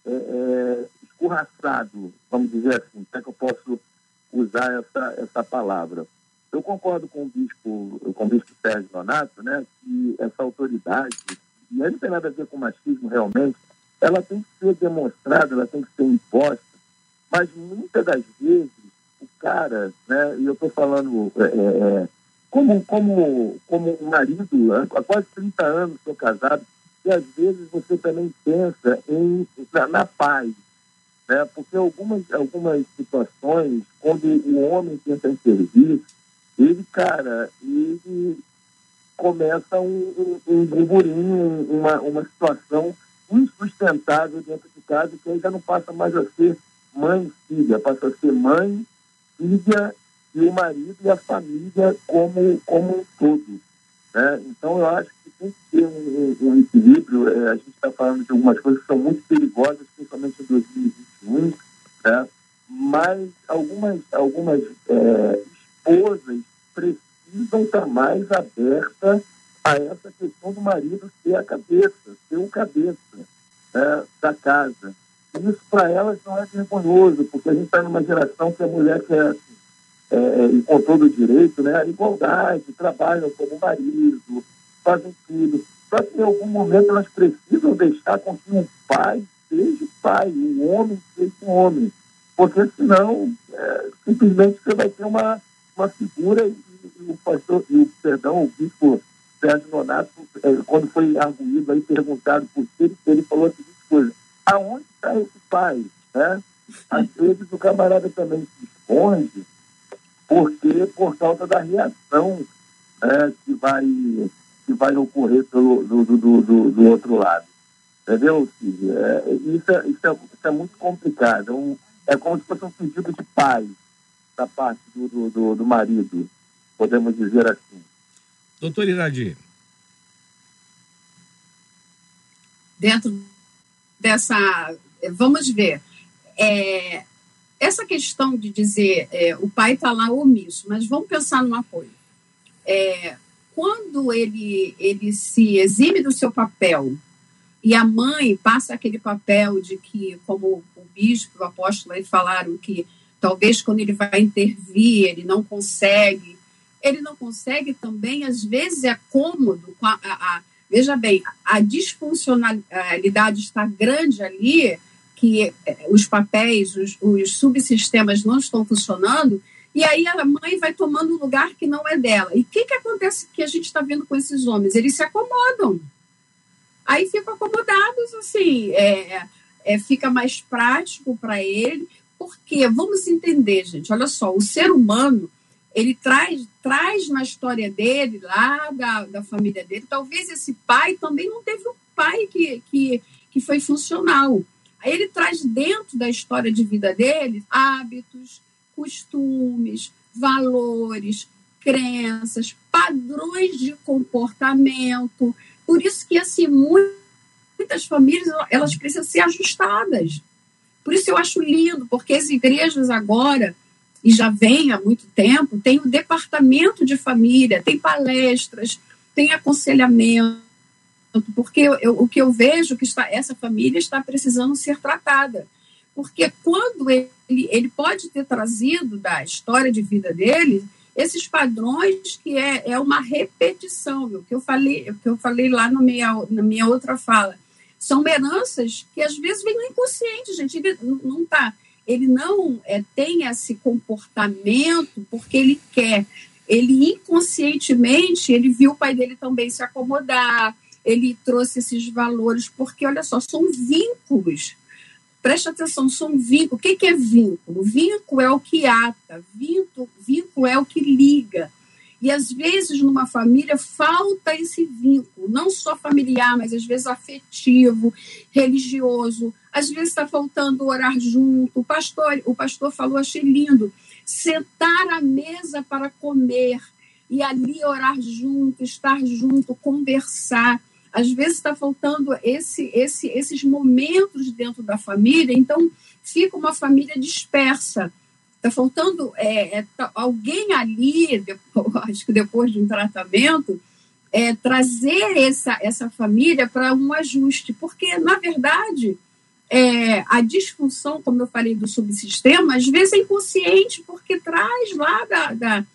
é, é, escorraçado, vamos dizer assim, como é que eu posso usar essa, essa palavra. Eu concordo com o bispo, com o bispo Sérgio Donato, né, que essa autoridade, e aí não tem nada a ver com machismo realmente, ela tem que ser demonstrada, ela tem que ser imposta, mas muitas das vezes o cara, né, e eu estou falando é, é, como, como, como um marido, há quase 30 anos sou casado, e às vezes você também pensa em, na, na paz, né? porque algumas, algumas situações, quando o homem tenta intervir, ele, cara, ele começa um, um, um burburinho, uma, uma situação insustentável dentro de casa, que já não passa mais a ser mãe filha, passa a ser mãe, filha e o marido e a família como, como um todo. Né? Então, eu acho que tem que ter um, um- equilíbrio. É, a gente está falando de algumas coisas que são muito perigosas, principalmente em 2021, né? mas algumas, algumas é, esposas precisam estar mais abertas a essa questão do marido ser a cabeça, ser o cabeça né, da casa. isso para elas não é vergonhoso, porque a gente está numa geração que a mulher quer, é, é, com todo direito, né, a igualdade, trabalham como marido, fazem tudo. Só que em algum momento elas precisam deixar com que um pai seja pai, um homem seja um homem. Porque senão, é, simplesmente você vai ter uma, uma figura e, e, o pastor, e o perdão, o bispo Sérgio Nonato, é, quando foi arguído aí, perguntado por ele, ele falou a seguinte coisa, aonde está esse pai? Né? Às vezes o camarada também se esconde porque por causa da reação né, que, vai, que vai ocorrer pelo, do, do, do, do outro lado. Entendeu, É, isso, é, isso, é, isso é muito complicado. É, um, é como se fosse um pedido de pai da parte do, do, do, do marido, podemos dizer assim. Doutor Iradi. Dentro dessa. Vamos ver. É, essa questão de dizer é, o pai está lá omisso, mas vamos pensar numa coisa. É, quando ele, ele se exime do seu papel e a mãe passa aquele papel de que, como o bispo, o apóstolo aí falaram que talvez quando ele vai intervir ele não consegue, ele não consegue também, às vezes é cômodo, a, a, a, veja bem, a disfuncionalidade está grande ali, que eh, os papéis, os, os subsistemas não estão funcionando, e aí a mãe vai tomando um lugar que não é dela. E o que, que acontece que a gente está vendo com esses homens? Eles se acomodam. Aí ficam acomodados, assim, é, é fica mais prático para ele, porque, vamos entender, gente, olha só, o ser humano, ele traz, traz na história dele, lá da, da família dele, talvez esse pai também não teve um pai que, que, que foi funcional. Aí ele traz dentro da história de vida dele hábitos, costumes, valores, crenças, padrões de comportamento. Por isso que assim muitas famílias elas precisam ser ajustadas. Por isso eu acho lindo, porque as igrejas agora e já vem há muito tempo, tem o departamento de família, tem palestras, tem aconselhamento porque eu, o que eu vejo que está, essa família está precisando ser tratada. Porque quando ele, ele pode ter trazido da história de vida dele esses padrões que é, é uma repetição, viu? que eu falei, que eu falei lá no minha, na minha outra fala. São heranças que às vezes vêm no inconsciente, gente. Ele não tá, ele não é, tem esse comportamento porque ele quer. Ele inconscientemente ele viu o pai dele também se acomodar, ele trouxe esses valores, porque, olha só, são vínculos. Preste atenção, são vínculos. O que, que é vínculo? Vínculo é o que ata, vínculo, vínculo é o que liga. E às vezes numa família falta esse vínculo, não só familiar, mas às vezes afetivo, religioso. Às vezes está faltando orar junto. O pastor, o pastor falou, achei lindo, sentar à mesa para comer e ali orar junto, estar junto, conversar às vezes está faltando esse, esse, esses momentos dentro da família, então fica uma família dispersa. Está faltando é, é, tá, alguém ali, depois, acho que depois de um tratamento, é, trazer essa, essa família para um ajuste, porque, na verdade, é, a disfunção, como eu falei, do subsistema, às vezes é inconsciente, porque traz lá da, da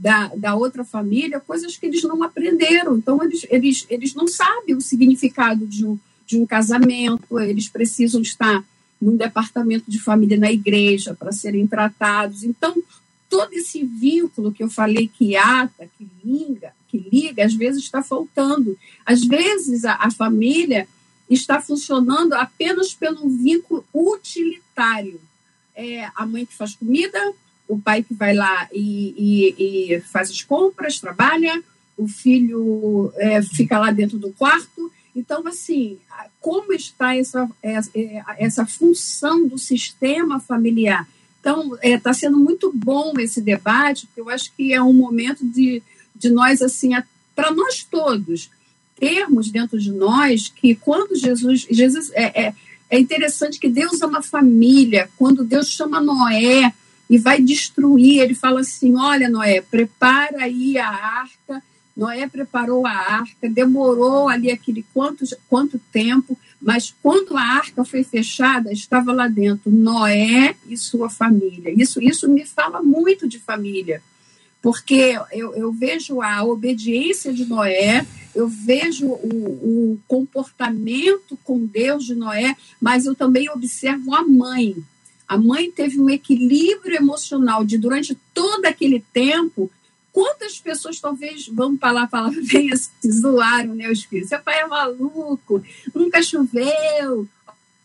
da, da outra família coisas que eles não aprenderam. Então, eles, eles, eles não sabem o significado de um, de um casamento, eles precisam estar num departamento de família na igreja para serem tratados. Então, todo esse vínculo que eu falei que ata, que liga, que liga, às vezes está faltando. Às vezes a, a família está funcionando apenas pelo vínculo utilitário. É a mãe que faz comida, o pai que vai lá e, e, e faz as compras, trabalha, o filho é, fica lá dentro do quarto. Então, assim, como está essa, essa, é, essa função do sistema familiar? Então, está é, tá sendo muito bom esse debate, porque eu acho que é um momento de, de nós, assim, para nós todos, termos dentro de nós que quando Jesus. Jesus é, é, é interessante que Deus ama família, quando Deus chama Noé e vai destruir. Ele fala assim: Olha, Noé, prepara aí a arca. Noé preparou a arca, demorou ali aquele quanto, quanto tempo, Mas quando a arca foi fechada, estava lá dentro Noé e sua família. Isso, isso me fala muito de família, porque eu, eu vejo a obediência de Noé, eu vejo o, o comportamento com Deus de Noé, mas eu também observo a mãe. A mãe teve um equilíbrio emocional de durante todo aquele tempo Quantas pessoas talvez, vamos falar a palavra bem assim, zoaram né, os filhos? Seu pai é maluco, nunca choveu,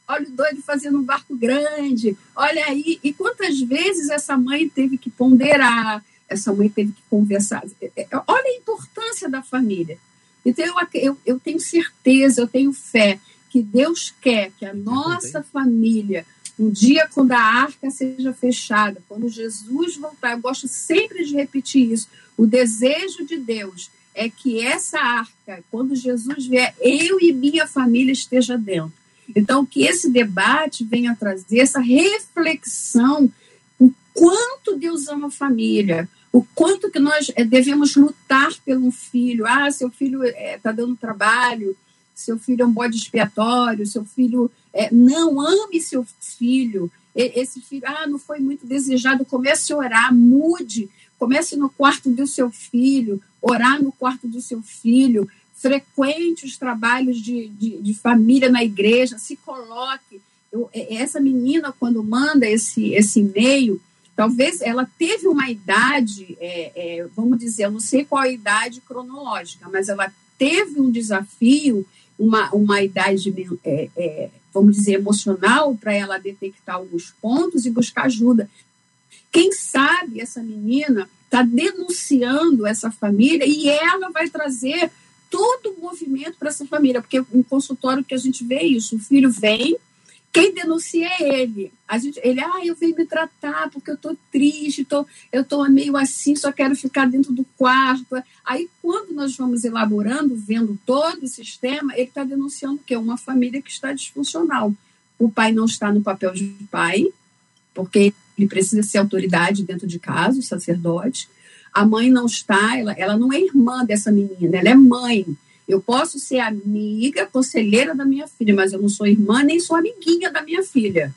olha o doido fazendo um barco grande, olha aí. E quantas vezes essa mãe teve que ponderar, essa mãe teve que conversar. É, é, olha a importância da família. Então, eu, eu, eu tenho certeza, eu tenho fé que Deus quer que a nossa família um dia, quando a arca seja fechada, quando Jesus voltar, eu gosto sempre de repetir isso. O desejo de Deus é que essa arca, quando Jesus vier, eu e minha família esteja dentro. Então, que esse debate venha trazer essa reflexão o quanto Deus ama a família, o quanto que nós eh, devemos lutar pelo filho. Ah, seu filho está eh, dando trabalho, seu filho é um bode expiatório, seu filho é, não ame seu filho, esse filho, ah, não foi muito desejado, comece a orar, mude, comece no quarto do seu filho, orar no quarto do seu filho, frequente os trabalhos de, de, de família na igreja, se coloque. Eu, essa menina, quando manda esse, esse e-mail, talvez ela teve uma idade, é, é, vamos dizer, eu não sei qual a idade cronológica, mas ela teve um desafio, uma, uma idade é, é vamos dizer, emocional para ela detectar alguns pontos e buscar ajuda. Quem sabe essa menina está denunciando essa família e ela vai trazer todo o movimento para essa família, porque no consultório que a gente vê isso, o filho vem, quem denuncia é ele. A gente, ele, ah, eu venho me tratar porque eu estou triste, tô, eu estou meio assim, só quero ficar dentro do quarto. Aí, quando nós vamos elaborando, vendo todo o sistema, ele está denunciando que é uma família que está disfuncional. O pai não está no papel de pai, porque ele precisa ser autoridade dentro de casa, o sacerdote. A mãe não está, ela, ela não é irmã dessa menina, ela é mãe. Eu posso ser amiga, conselheira da minha filha, mas eu não sou irmã nem sou amiguinha da minha filha.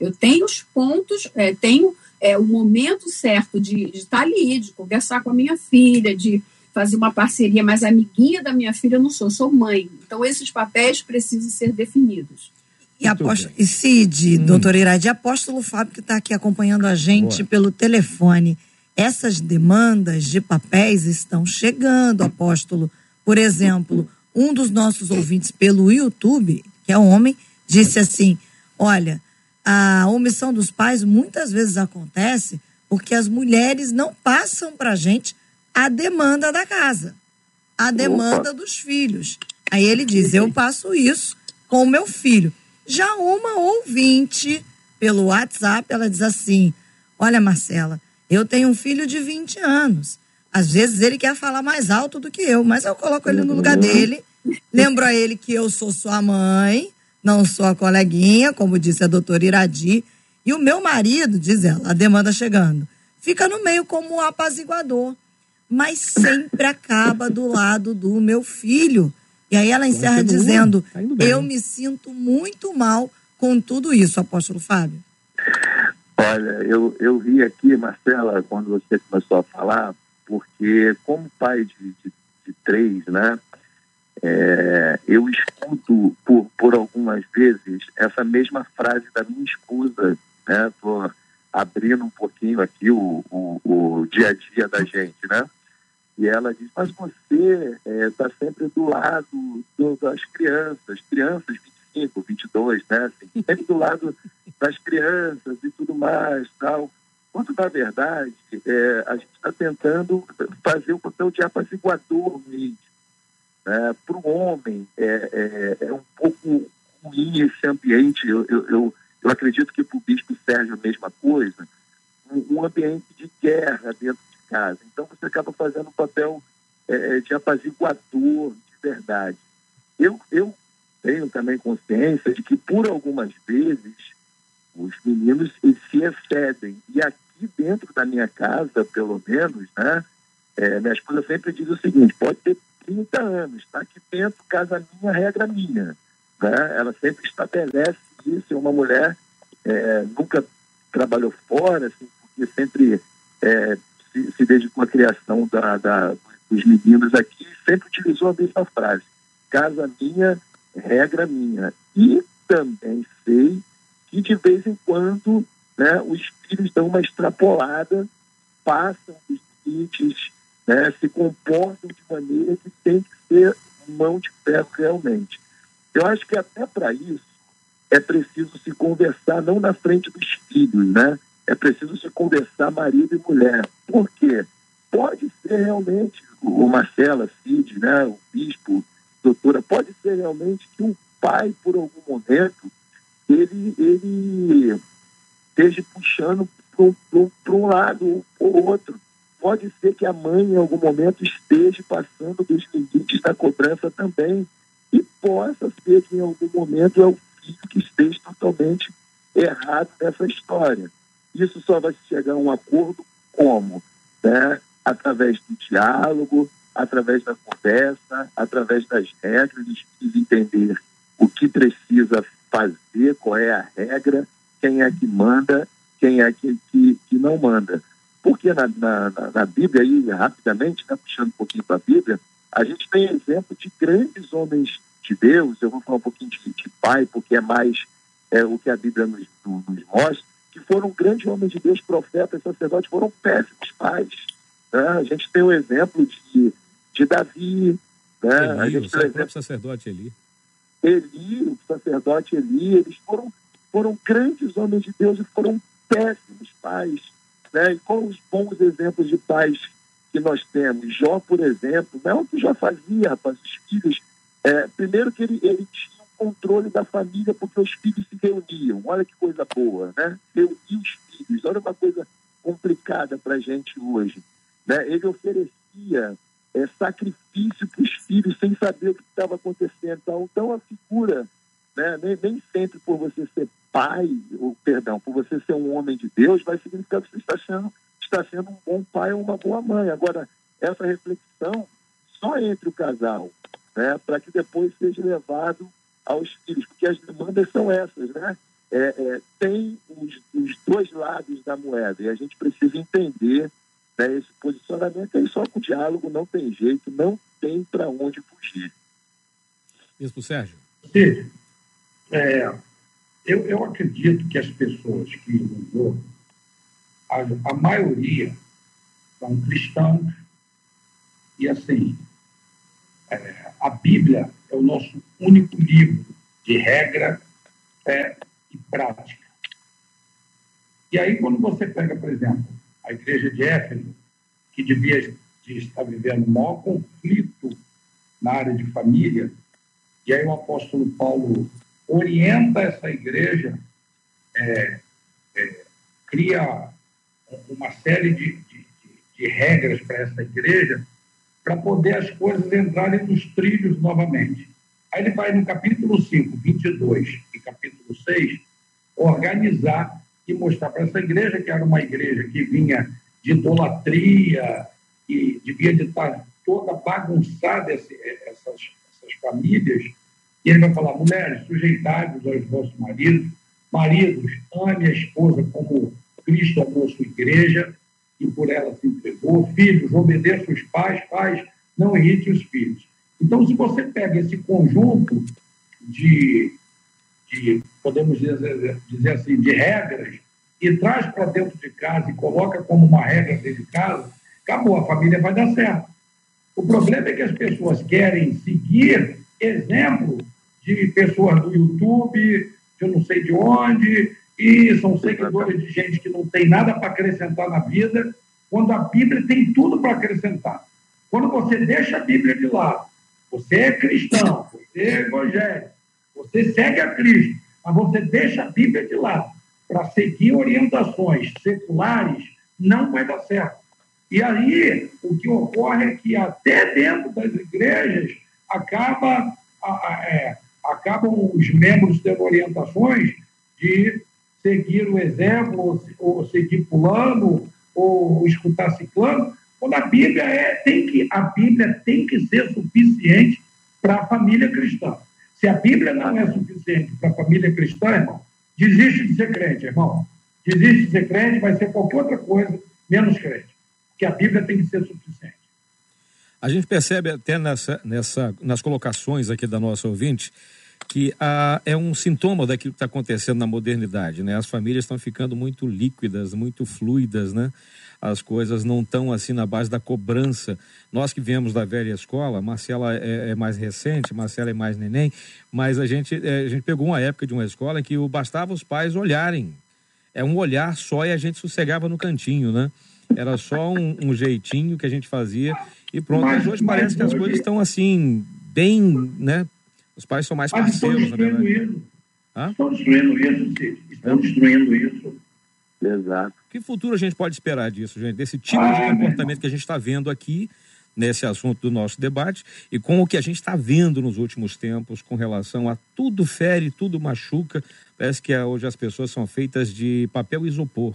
Eu tenho os pontos, é, tenho é, o momento certo de, de estar ali, de conversar com a minha filha, de fazer uma parceria, mas amiguinha da minha filha eu não sou, sou mãe. Então, esses papéis precisam ser definidos. E, apóstolo, e Cid, hum. doutor Iradi, apóstolo Fábio, que está aqui acompanhando a gente Boa. pelo telefone. Essas demandas de papéis estão chegando, apóstolo. Por exemplo, um dos nossos ouvintes pelo YouTube, que é homem, disse assim: Olha, a omissão dos pais muitas vezes acontece porque as mulheres não passam para a gente a demanda da casa, a demanda Opa. dos filhos. Aí ele diz: Eu passo isso com o meu filho. Já uma ouvinte pelo WhatsApp, ela diz assim: Olha, Marcela, eu tenho um filho de 20 anos. Às vezes ele quer falar mais alto do que eu, mas eu coloco ele no lugar dele, lembro a ele que eu sou sua mãe, não sou a coleguinha, como disse a doutora Iradi, e o meu marido, diz ela, a demanda chegando, fica no meio como um apaziguador, mas sempre acaba do lado do meu filho. E aí ela encerra dizendo: tá Eu me sinto muito mal com tudo isso, apóstolo Fábio. Olha, eu, eu vi aqui, Marcela, quando você começou a falar, porque como pai de, de, de três, né, é, eu escuto por, por algumas vezes essa mesma frase da minha esposa, né, tô abrindo um pouquinho aqui o, o, o dia a dia da gente, né, e ela diz, mas você está é, sempre do lado do, das crianças, crianças 25, 22, né, assim, sempre do lado das crianças e tudo mais, tal quando, na verdade, é, a gente está tentando fazer o papel de apaziguador mesmo. Né? Para o homem, é, é, é, um pouco ruim esse ambiente. Eu, eu, eu, eu acredito que para o bispo Sérgio a mesma coisa, um, um, ambiente de guerra dentro de casa. Então, você acaba fazendo o papel é, de apaziguador de verdade. Eu, eu tenho também consciência de que, por algumas vezes, os meninos se excedem. E aqui dentro da minha casa, pelo menos, né, é, minha esposa sempre diz o seguinte: pode ter 30 anos, tá aqui dentro, casa minha, regra minha. né? ela sempre estabelece isso, uma mulher é, nunca trabalhou fora, assim, porque sempre é, se, se, dedicou à criação da, da, dos meninos aqui, sempre utilizou a mesma frase, casa minha, regra minha. E também sei que de vez em quando né, os filhos dão uma extrapolada, passam dos limites, né, se comportam de maneira que tem que ser mão de ferro realmente. Eu acho que até para isso é preciso se conversar não na frente dos filhos, né? É preciso se conversar marido e mulher. Por quê? Pode ser realmente, o Marcela, Cid, né, o bispo, doutora, pode ser realmente que um pai, por algum momento, ele, ele esteja puxando para um lado ou outro. Pode ser que a mãe, em algum momento, esteja passando dos limites da cobrança também. E possa ser que, em algum momento, é o filho que esteja totalmente errado nessa história. Isso só vai chegar a um acordo como? Né? Através do diálogo, através da conversa, através das regras, precisam entender o que precisa fazer, qual é a regra, quem é que manda, quem é que, que, que não manda. Porque na, na, na Bíblia, aí, rapidamente, né, puxando um pouquinho para a Bíblia, a gente tem exemplo de grandes homens de Deus, eu vou falar um pouquinho de, de pai, porque é mais é, o que a Bíblia nos, nos, mostra, que foram grandes homens de Deus, profetas, sacerdotes, foram péssimos pais. Né? A gente tem o exemplo de, de Davi, né? Eli, a gente tem o exemplo... sacerdote Eli. Eli, o sacerdote Eli, eles foram, foram grandes homens de Deus e foram péssimos pais. Né? E quais os bons exemplos de pais que nós temos? Jó, por exemplo, não é o que Jó fazia, rapaz, os filhos. É, primeiro que ele, ele tinha o controle da família porque os filhos se reuniam. Olha que coisa boa, né? Reunir os filhos. Olha uma coisa complicada para a gente hoje. Né? Ele oferecia é, sacrifício para os filhos sem saber o que estava acontecendo. Então, então a figura, né, nem, nem sempre por você ser pai, ou perdão, por você ser um homem de Deus, vai significar que você está sendo, está sendo um bom pai ou uma boa mãe. Agora, essa reflexão só entre o casal, né, para que depois seja levado aos filhos, porque as demandas são essas, né? É, é, tem os, os, dois lados da moeda e a gente precisa entender né, esse posicionamento aí só com diálogo não tem jeito, não tem para onde fugir. Isso, Sérgio. Sim. É, eu, eu acredito que as pessoas que nos a, a maioria são cristãos e assim, é, a Bíblia é o nosso único livro de regra fé e prática. E aí, quando você pega, por exemplo, a igreja de Éfeso, que devia de estar vivendo um maior conflito na área de família, e aí o apóstolo Paulo orienta essa igreja, é, é, cria uma série de, de, de regras para essa igreja, para poder as coisas entrarem nos trilhos novamente. Aí ele vai no capítulo 5, 22 e capítulo 6, organizar e mostrar para essa igreja, que era uma igreja que vinha de idolatria, e devia de estar toda bagunçada esse, essas, essas famílias, e ele vai falar, mulheres, sujeitai-vos aos vossos maridos, maridos, ame a esposa como Cristo amou sua igreja e por ela se entregou, filhos, obedeça os pais, pais, não irrite os filhos. Então, se você pega esse conjunto de de, podemos dizer, dizer assim, de regras e traz para dentro de casa e coloca como uma regra dentro de casa, acabou, a família vai dar certo. O problema é que as pessoas querem seguir exemplo de pessoas do YouTube, de não sei de onde, e são seguidores de gente que não tem nada para acrescentar na vida, quando a Bíblia tem tudo para acrescentar. Quando você deixa a Bíblia de lado, você é cristão, você é evangélico, você segue a Cristo, mas você deixa a Bíblia de lado para seguir orientações seculares, não vai dar certo. E aí, o que ocorre é que até dentro das igrejas acaba, é, acabam os membros tendo orientações de seguir o exemplo, ou, seguir pulando, ou escutar ciclano, quando a Bíblia é, tem que, a Bíblia tem que ser suficiente para a família cristã. Se a Bíblia não é suficiente para a família cristã, irmão, desiste de ser crente, irmão. Desiste de ser crente, vai ser qualquer outra coisa, menos crente. Porque a Bíblia tem que ser suficiente. A gente percebe até nessa, nessa, nas colocações aqui da nossa ouvinte que é um sintoma daquilo que está acontecendo na modernidade, né? As famílias estão ficando muito líquidas, muito fluidas, né? As coisas não estão assim na base da cobrança. Nós que viemos da velha escola, Marcela é, é mais recente, Marcela é mais neném, mas a gente, é, a gente pegou uma época de uma escola em que bastava os pais olharem. É um olhar só e a gente sossegava no cantinho, né? Era só um, um jeitinho que a gente fazia e pronto. Mas, mas hoje mas parece que as coisas estão assim, bem, né? Os pais são mais parceiros, estão destruindo isso. Hã? Estão destruindo isso, Cid. Estão destruindo isso. Exato. Que futuro a gente pode esperar disso, gente? Desse tipo ah, de comportamento que a gente está vendo aqui nesse assunto do nosso debate e com o que a gente está vendo nos últimos tempos com relação a tudo fere, tudo machuca. Parece que hoje as pessoas são feitas de papel isopor.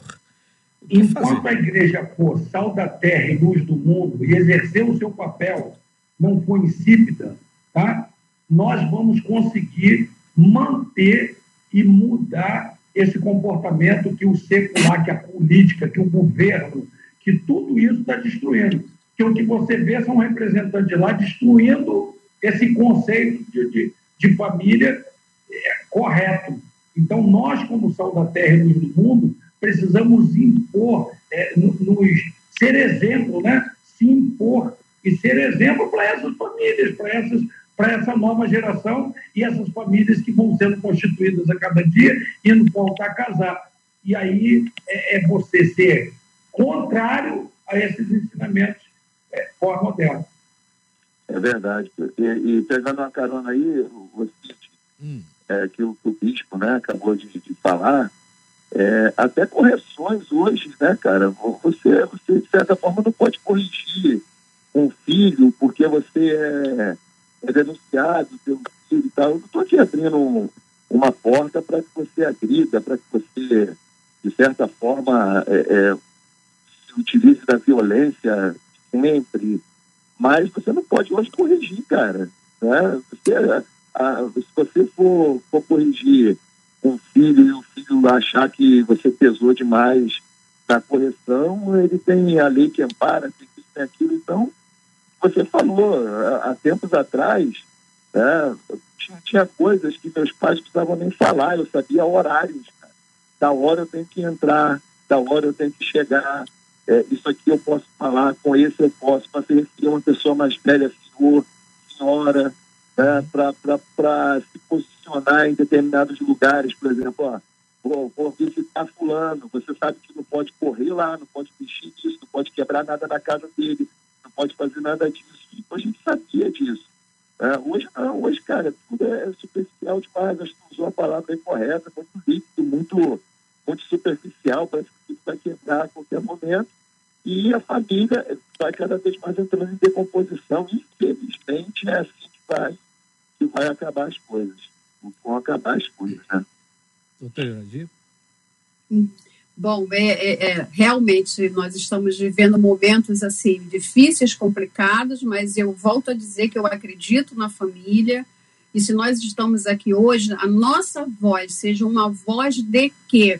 Enquanto fazer? a igreja for sal da terra e luz do mundo e exercer o seu papel, não for insípida, tá? nós vamos conseguir manter e mudar esse comportamento que o secular, que a política, que o governo, que tudo isso está destruindo. Que o que você vê são representantes de lá destruindo esse conceito de, de, de família é, correto. Então, nós, como sal da terra e do mundo, precisamos impor, é, nos, ser exemplo, né? se impor e ser exemplo para essas famílias, para essas para essa nova geração e essas famílias que vão sendo constituídas a cada dia, indo voltar a casar. E aí é, é você ser contrário a esses ensinamentos é, pós-modernos. É verdade. E, e, pegando uma carona aí, você, hum. é, que, o, que o bispo né, acabou de, de falar, é, até correções hoje, né, cara? Você, você, de certa forma, não pode corrigir um filho porque você é, é denunciado pelo filho e tal. Eu não estou te abrindo um, uma porta para que você agrida, para que você, de certa forma, é, é, se utilize da violência sempre. Mas você não pode hoje corrigir, cara. Né? Você, a, se você for, for corrigir um filho e o filho achar que você pesou demais na correção, ele tem a lei que ampara, tem isso, tem aquilo. Então, você falou, há tempos atrás, né, tinha, coisas que meus pais precisavam nem falar, eu sabia horários. Cara. Da hora eu tenho que entrar, da hora eu tenho que chegar. É, isso aqui eu posso falar, com esse eu posso, para ser uma pessoa mais velha, senhor, senhora, né, para se posicionar em determinados lugares, por exemplo, ó, vou, vou visitar fulano, você sabe que não pode correr lá, não pode mexer nisso, não pode quebrar nada na casa dele, pode fazer nada disso. Então a gente sabia disso. É, hoje não, hoje, cara, tudo é superficial demais, acho que usou a palavra incorreta, muito líquido, muito, muito superficial, parece que tudo vai quebrar a qualquer momento. E a família vai cada vez mais entrando em decomposição. Infelizmente, é assim que vai, que vai acabar as coisas. Vão acabar as coisas, né? Doutor Iradir? Bom, é, é, é, realmente nós estamos vivendo momentos assim difíceis, complicados, mas eu volto a dizer que eu acredito na família e se nós estamos aqui hoje, a nossa voz seja uma voz de quê?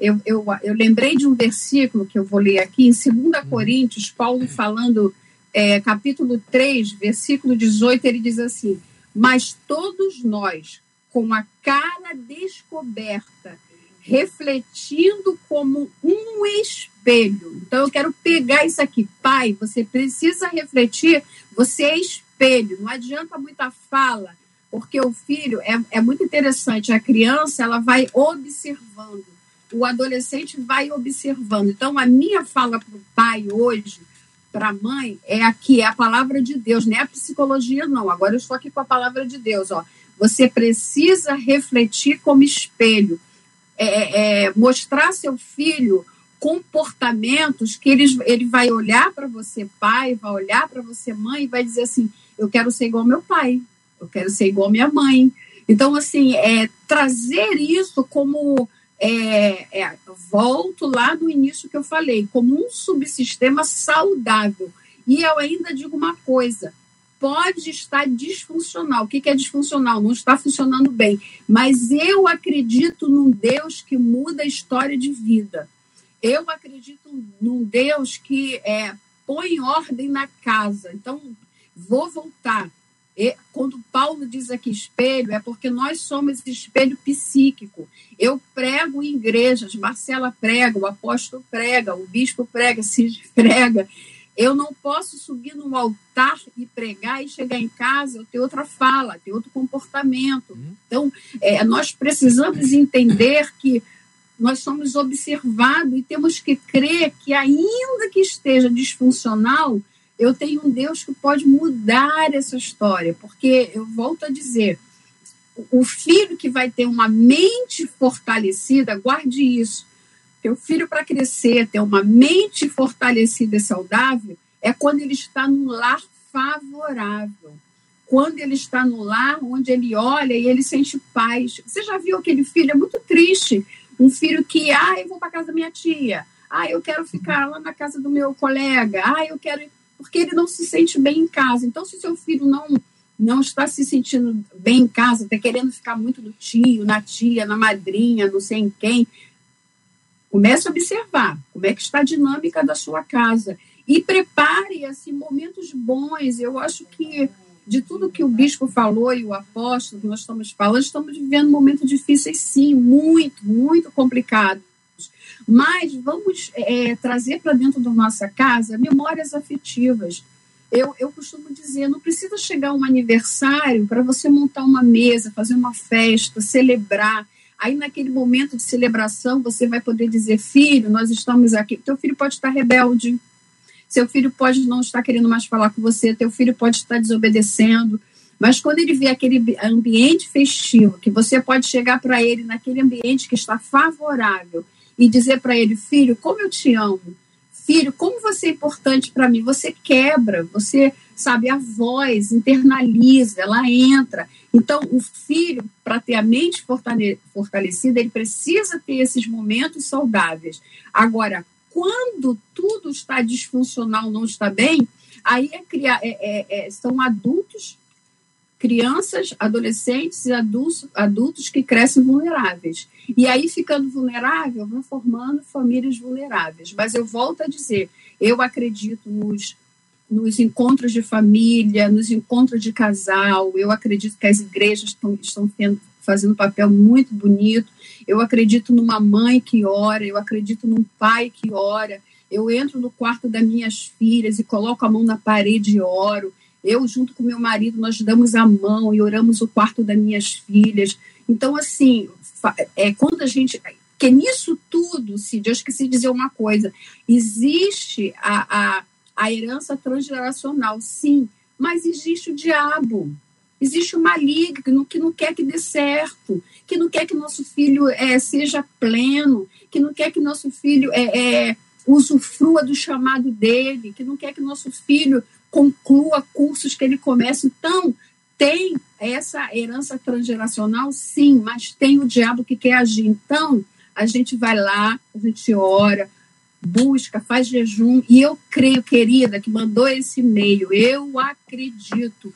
Eu, eu, eu lembrei de um versículo que eu vou ler aqui em 2 hum. Coríntios, Paulo falando, é, capítulo 3, versículo 18, ele diz assim: Mas todos nós, com a cara descoberta, refletindo como um espelho. Então, eu quero pegar isso aqui. Pai, você precisa refletir, você é espelho. Não adianta muita fala, porque o filho é, é muito interessante. A criança, ela vai observando. O adolescente vai observando. Então, a minha fala para o pai hoje, para a mãe, é aqui, é a palavra de Deus, não é a psicologia, não. Agora eu estou aqui com a palavra de Deus. Ó. Você precisa refletir como espelho é, é, é, mostrar seu filho comportamentos que ele, ele vai olhar para você, pai, vai olhar para você, mãe, e vai dizer assim: eu quero ser igual meu pai, eu quero ser igual minha mãe. Então, assim, é, trazer isso como. É, é, volto lá do início que eu falei, como um subsistema saudável. E eu ainda digo uma coisa: pode estar disfuncional. O que, é disfuncional? Não está funcionando bem. Mas eu acredito num Deus que muda a história de vida. Eu acredito num Deus que é, põe ordem na casa. Então, vou voltar. E, quando Paulo diz aqui espelho, é porque nós somos espelho psíquico. Eu prego em igrejas, Marcela prega, o apóstolo prega, o bispo prega, Cid prega. Eu não posso subir no altar e pregar e chegar em casa, eu ter outra fala, ter outro comportamento. Uhum. Então, é, nós precisamos entender que nós somos observados e temos que crer que, ainda que esteja disfuncional, eu tenho um Deus que pode mudar essa história, porque eu volto a dizer, o filho que vai ter uma mente fortalecida, guarde isso. Teu filho para crescer, ter uma mente fortalecida e saudável, é quando ele está num lar favorável. Quando ele está no lar onde ele olha e ele sente paz. Você já viu aquele filho? É muito triste. Um filho que, ah, eu vou para casa da minha tia. Ah, eu quero ficar lá na casa do meu colega. Ah, eu quero porque ele não se sente bem em casa. Então, se seu filho não não está se sentindo bem em casa, está querendo ficar muito no tio, na tia, na madrinha, não sei em quem, comece a observar como é que está a dinâmica da sua casa e prepare assim momentos bons. Eu acho que de tudo que o bispo falou e o apóstolo que nós estamos falando, estamos vivendo momentos difíceis, sim, muito, muito complicados. Mas vamos é, trazer para dentro da nossa casa memórias afetivas. Eu, eu costumo dizer, não precisa chegar um aniversário para você montar uma mesa, fazer uma festa, celebrar. Aí, naquele momento de celebração, você vai poder dizer, filho, nós estamos aqui. Teu filho pode estar rebelde, seu filho pode não estar querendo mais falar com você, teu filho pode estar desobedecendo. Mas quando ele vê aquele ambiente festivo, que você pode chegar para ele naquele ambiente que está favorável e dizer para ele: Filho, como eu te amo. Filho, como você é importante para mim. Você quebra, você sabe, a voz internaliza, ela entra. Então, o filho, para ter a mente fortalecida, ele precisa ter esses momentos saudáveis. Agora, quando tudo está disfuncional, não está bem, aí é criar, é, é, é, são adultos crianças, adolescentes e adultos, adultos que crescem vulneráveis. E aí, ficando vulnerável, vão formando famílias vulneráveis. Mas eu volto a dizer, eu acredito nos, nos encontros de família, nos encontros de casal, eu acredito que as igrejas estão, estão tendo, fazendo um papel muito bonito, eu acredito numa mãe que ora, eu acredito num pai que ora, eu entro no quarto das minhas filhas e coloco a mão na parede e oro, eu, junto com meu marido, nós damos a mão e oramos o quarto das minhas filhas. Então, assim, é, quando a gente. Que nisso tudo, se Deus que se dizer uma coisa, existe a, a, a herança transgeracional, sim, mas existe o diabo. Existe o maligno que não quer que dê certo, que não quer que nosso filho é, seja pleno, que não quer que nosso filho é, é, usufrua do chamado dele, que não quer que nosso filho conclua cursos que ele começa. Então, tem essa herança transgeracional, sim, mas tem o diabo que quer agir. Então, a gente vai lá, a gente ora, busca, faz jejum, e eu creio, querida, que mandou esse e-mail, eu acredito,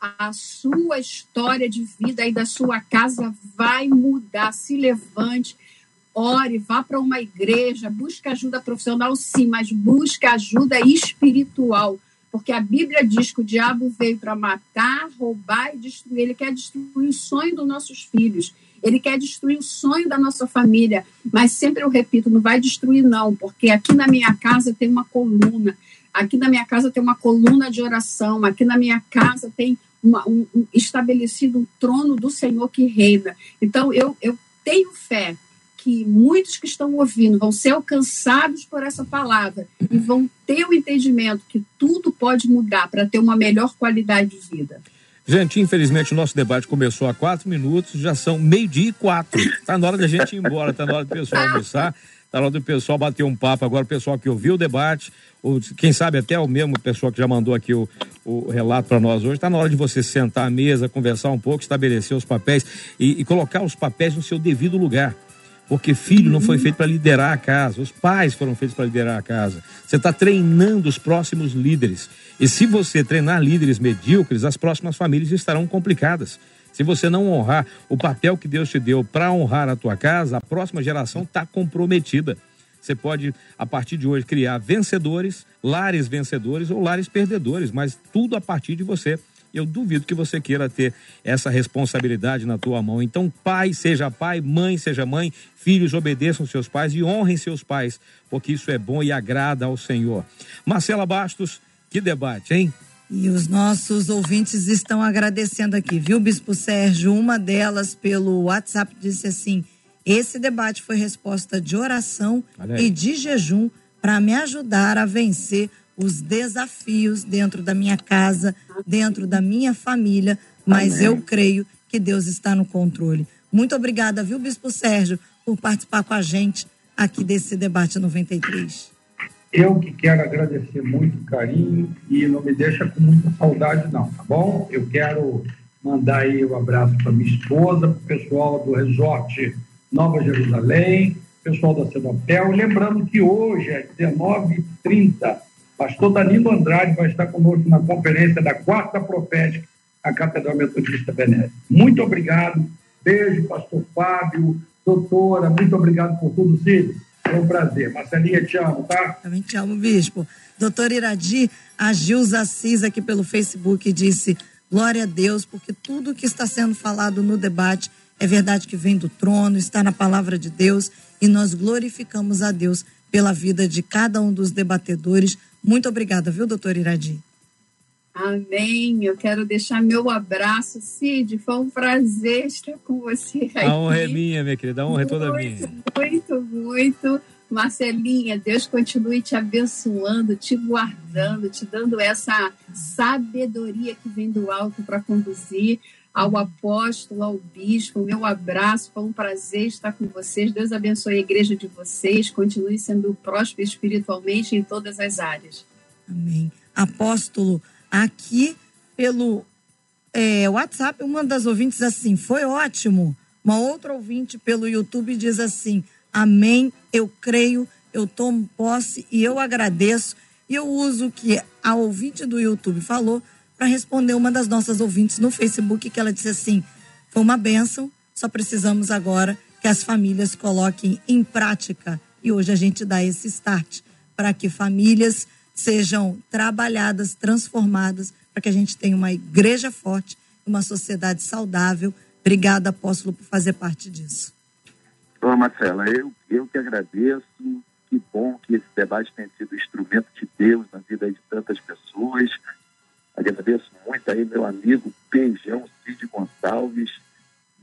a sua história de vida aí da sua casa vai mudar. Se levante, ore, vá para uma igreja, busque ajuda profissional, sim, mas busque ajuda espiritual porque a Bíblia diz que o diabo veio para matar, roubar e destruir. Ele quer destruir o sonho dos nossos filhos. Ele quer destruir o sonho da nossa família. Mas sempre eu repito, não vai destruir, não, porque aqui na minha casa tem uma coluna. Aqui na minha casa tem uma coluna de oração. Aqui na minha casa tem uma, um, um, estabelecido um trono do Senhor que reina. Então, eu, eu tenho fé que muitos que estão ouvindo vão ser alcançados por essa palavra e vão ter o entendimento que tudo pode mudar para ter uma melhor qualidade de vida. Gente, infelizmente o nosso debate começou há quatro minutos, já são meio-dia e quatro. Está na hora da gente ir embora, está na hora do pessoal almoçar, está na hora do pessoal bater um papo agora, o pessoal que ouviu o debate, ou quem sabe até o mesmo pessoal que já mandou aqui o, o relato para nós hoje. Está na hora de você sentar à mesa, conversar um pouco, estabelecer os papéis e, e colocar os papéis no seu devido lugar Porque filho não foi feito para liderar a casa, os pais foram feitos para liderar a casa. Você está treinando os próximos líderes. E se você treinar líderes medíocres, as próximas famílias estarão complicadas. Se você não honrar o papel que Deus te deu para honrar a tua casa, a próxima geração está comprometida. Você pode, a partir de hoje, criar vencedores, lares vencedores ou lares perdedores, mas tudo a partir de você eu duvido que você queira ter essa responsabilidade na tua mão. Então, pai seja pai, mãe seja mãe, filhos obedeçam seus pais e honrem seus pais, porque isso é bom e agrada ao Senhor. Marcela Bastos, que debate, hein? E os nossos ouvintes estão agradecendo aqui, viu, Bispo Sérgio? Uma delas pelo WhatsApp disse assim: esse debate foi resposta de oração e de jejum para me ajudar a vencer os desafios dentro da minha casa, dentro da minha família, mas Amém. eu creio que Deus está no controle. Muito obrigada, viu, Bispo Sérgio, por participar com a gente aqui desse debate 93. Eu que quero agradecer muito o carinho e não me deixa com muita saudade, não, tá bom? Eu quero mandar aí um abraço para minha esposa, para o pessoal do Resort Nova Jerusalém, pessoal da Cenopel. Lembrando que hoje, às 19h30, Pastor Danilo Andrade vai estar conosco na conferência da Quarta Profética, a Catedral Metodista Benéfica. Muito obrigado. Beijo, Pastor Fábio, doutora, muito obrigado por tudo, Cid. Foi um prazer. Marcelinha, te amo, tá? Também te amo, Bispo. Doutor Iradi, a Gilza Assis aqui pelo Facebook disse: Glória a Deus, porque tudo que está sendo falado no debate é verdade que vem do trono, está na palavra de Deus e nós glorificamos a Deus pela vida de cada um dos debatedores muito obrigada, viu, doutor Iradi? Amém. Eu quero deixar meu abraço, Cid. Foi um prazer estar com você aqui. A honra é minha, minha querida. A honra muito, é toda minha. Muito, muito. Marcelinha, Deus continue te abençoando, te guardando, te dando essa sabedoria que vem do alto para conduzir ao apóstolo, ao bispo, meu abraço, foi um prazer estar com vocês. Deus abençoe a igreja de vocês, continue sendo próspero espiritualmente em todas as áreas. Amém. Apóstolo, aqui pelo é, WhatsApp, uma das ouvintes assim, foi ótimo. Uma outra ouvinte pelo YouTube diz assim: Amém, eu creio, eu tomo posse e eu agradeço. E eu uso o que a ouvinte do YouTube falou para responder uma das nossas ouvintes no Facebook, que ela disse assim: foi uma benção, só precisamos agora que as famílias coloquem em prática. E hoje a gente dá esse start para que famílias sejam trabalhadas, transformadas, para que a gente tenha uma igreja forte, uma sociedade saudável. Obrigada, apóstolo, por fazer parte disso. Ô, Marcela, eu, eu que agradeço. Que bom que esse debate tenha sido instrumento de Deus na vida de tantas pessoas. Agradeço muito aí meu amigo Beijão Cid Gonçalves,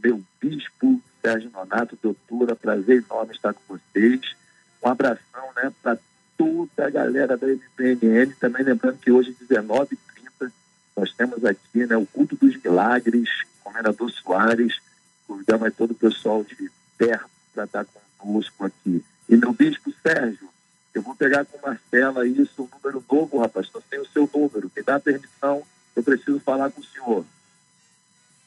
meu bispo Sérgio Nonato, doutora, prazer enorme estar com vocês. Um abração né, para toda a galera da MPNN, também lembrando que hoje, 19h30, nós temos aqui né, o culto dos milagres, comendador Soares, convidamos todo o pessoal de perto para estar conosco aqui. E meu bispo Sérgio, eu vou pegar com Marcela isso, um número novo, rapaz. Não tem o seu número. Me dá permissão, eu preciso falar com o senhor.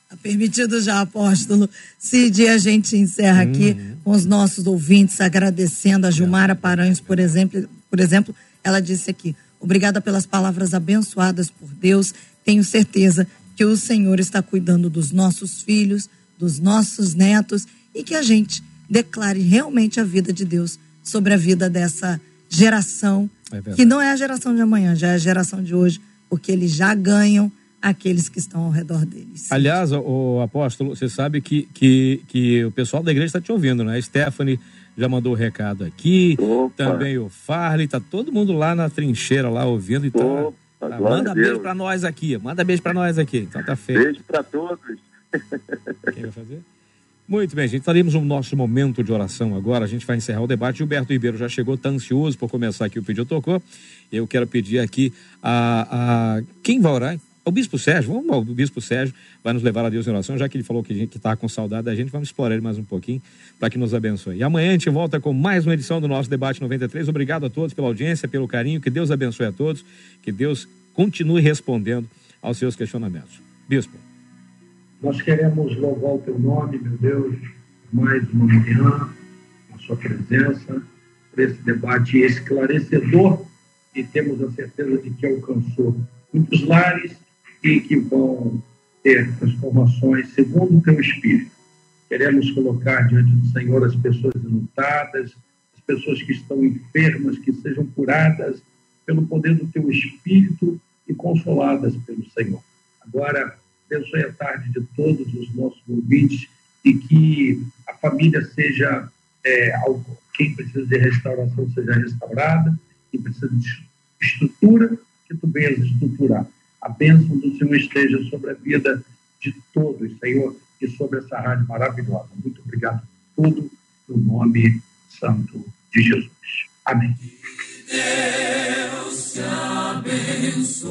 Está permitido já, apóstolo. Cid, a gente encerra aqui uhum. com os nossos ouvintes, agradecendo a Gilmara Paranhos, por exemplo, por exemplo, ela disse aqui: obrigada pelas palavras abençoadas por Deus. Tenho certeza que o Senhor está cuidando dos nossos filhos, dos nossos netos e que a gente declare realmente a vida de Deus sobre a vida dessa geração, é que não é a geração de amanhã, já é a geração de hoje, porque eles já ganham aqueles que estão ao redor deles. Aliás, o, apóstolo, você sabe que, que, que o pessoal da igreja está te ouvindo, né? A Stephanie já mandou o recado aqui, Opa. também o Farley, tá todo mundo lá na trincheira lá ouvindo, então Opa, tá, manda beijo para nós aqui, manda beijo para nós aqui, então tá feio. Beijo para todos. Quem vai fazer? Muito bem, gente. Faremos o nosso momento de oração agora. A gente vai encerrar o debate. Gilberto Ribeiro já chegou, está ansioso por começar aqui o pedido tocou. Eu quero pedir aqui a, a quem vai orar? O Bispo Sérgio, vamos ao Bispo Sérgio, vai nos levar a Deus em oração, já que ele falou que está com saudade da gente, vamos explorar ele mais um pouquinho para que nos abençoe. E amanhã a gente volta com mais uma edição do nosso Debate 93. Obrigado a todos pela audiência, pelo carinho, que Deus abençoe a todos, que Deus continue respondendo aos seus questionamentos. Bispo. Nós queremos louvar o teu nome, meu Deus, mais uma manhã, sua presença, por esse debate esclarecedor e temos a certeza de que alcançou muitos lares e que vão ter transformações segundo o teu Espírito. Queremos colocar diante do Senhor as pessoas enlutadas, as pessoas que estão enfermas, que sejam curadas pelo poder do teu Espírito e consoladas pelo Senhor. Agora, abençoe a tarde de todos os nossos ouvintes e que a família seja, é, quem precisa de restauração seja restaurada, quem precisa de estrutura, que tu venhas estruturar. A bênção do Senhor esteja sobre a vida de todos, Senhor, e sobre essa rádio maravilhosa. Muito obrigado por tudo, no nome santo de Jesus. Amém. Deus te abençoe.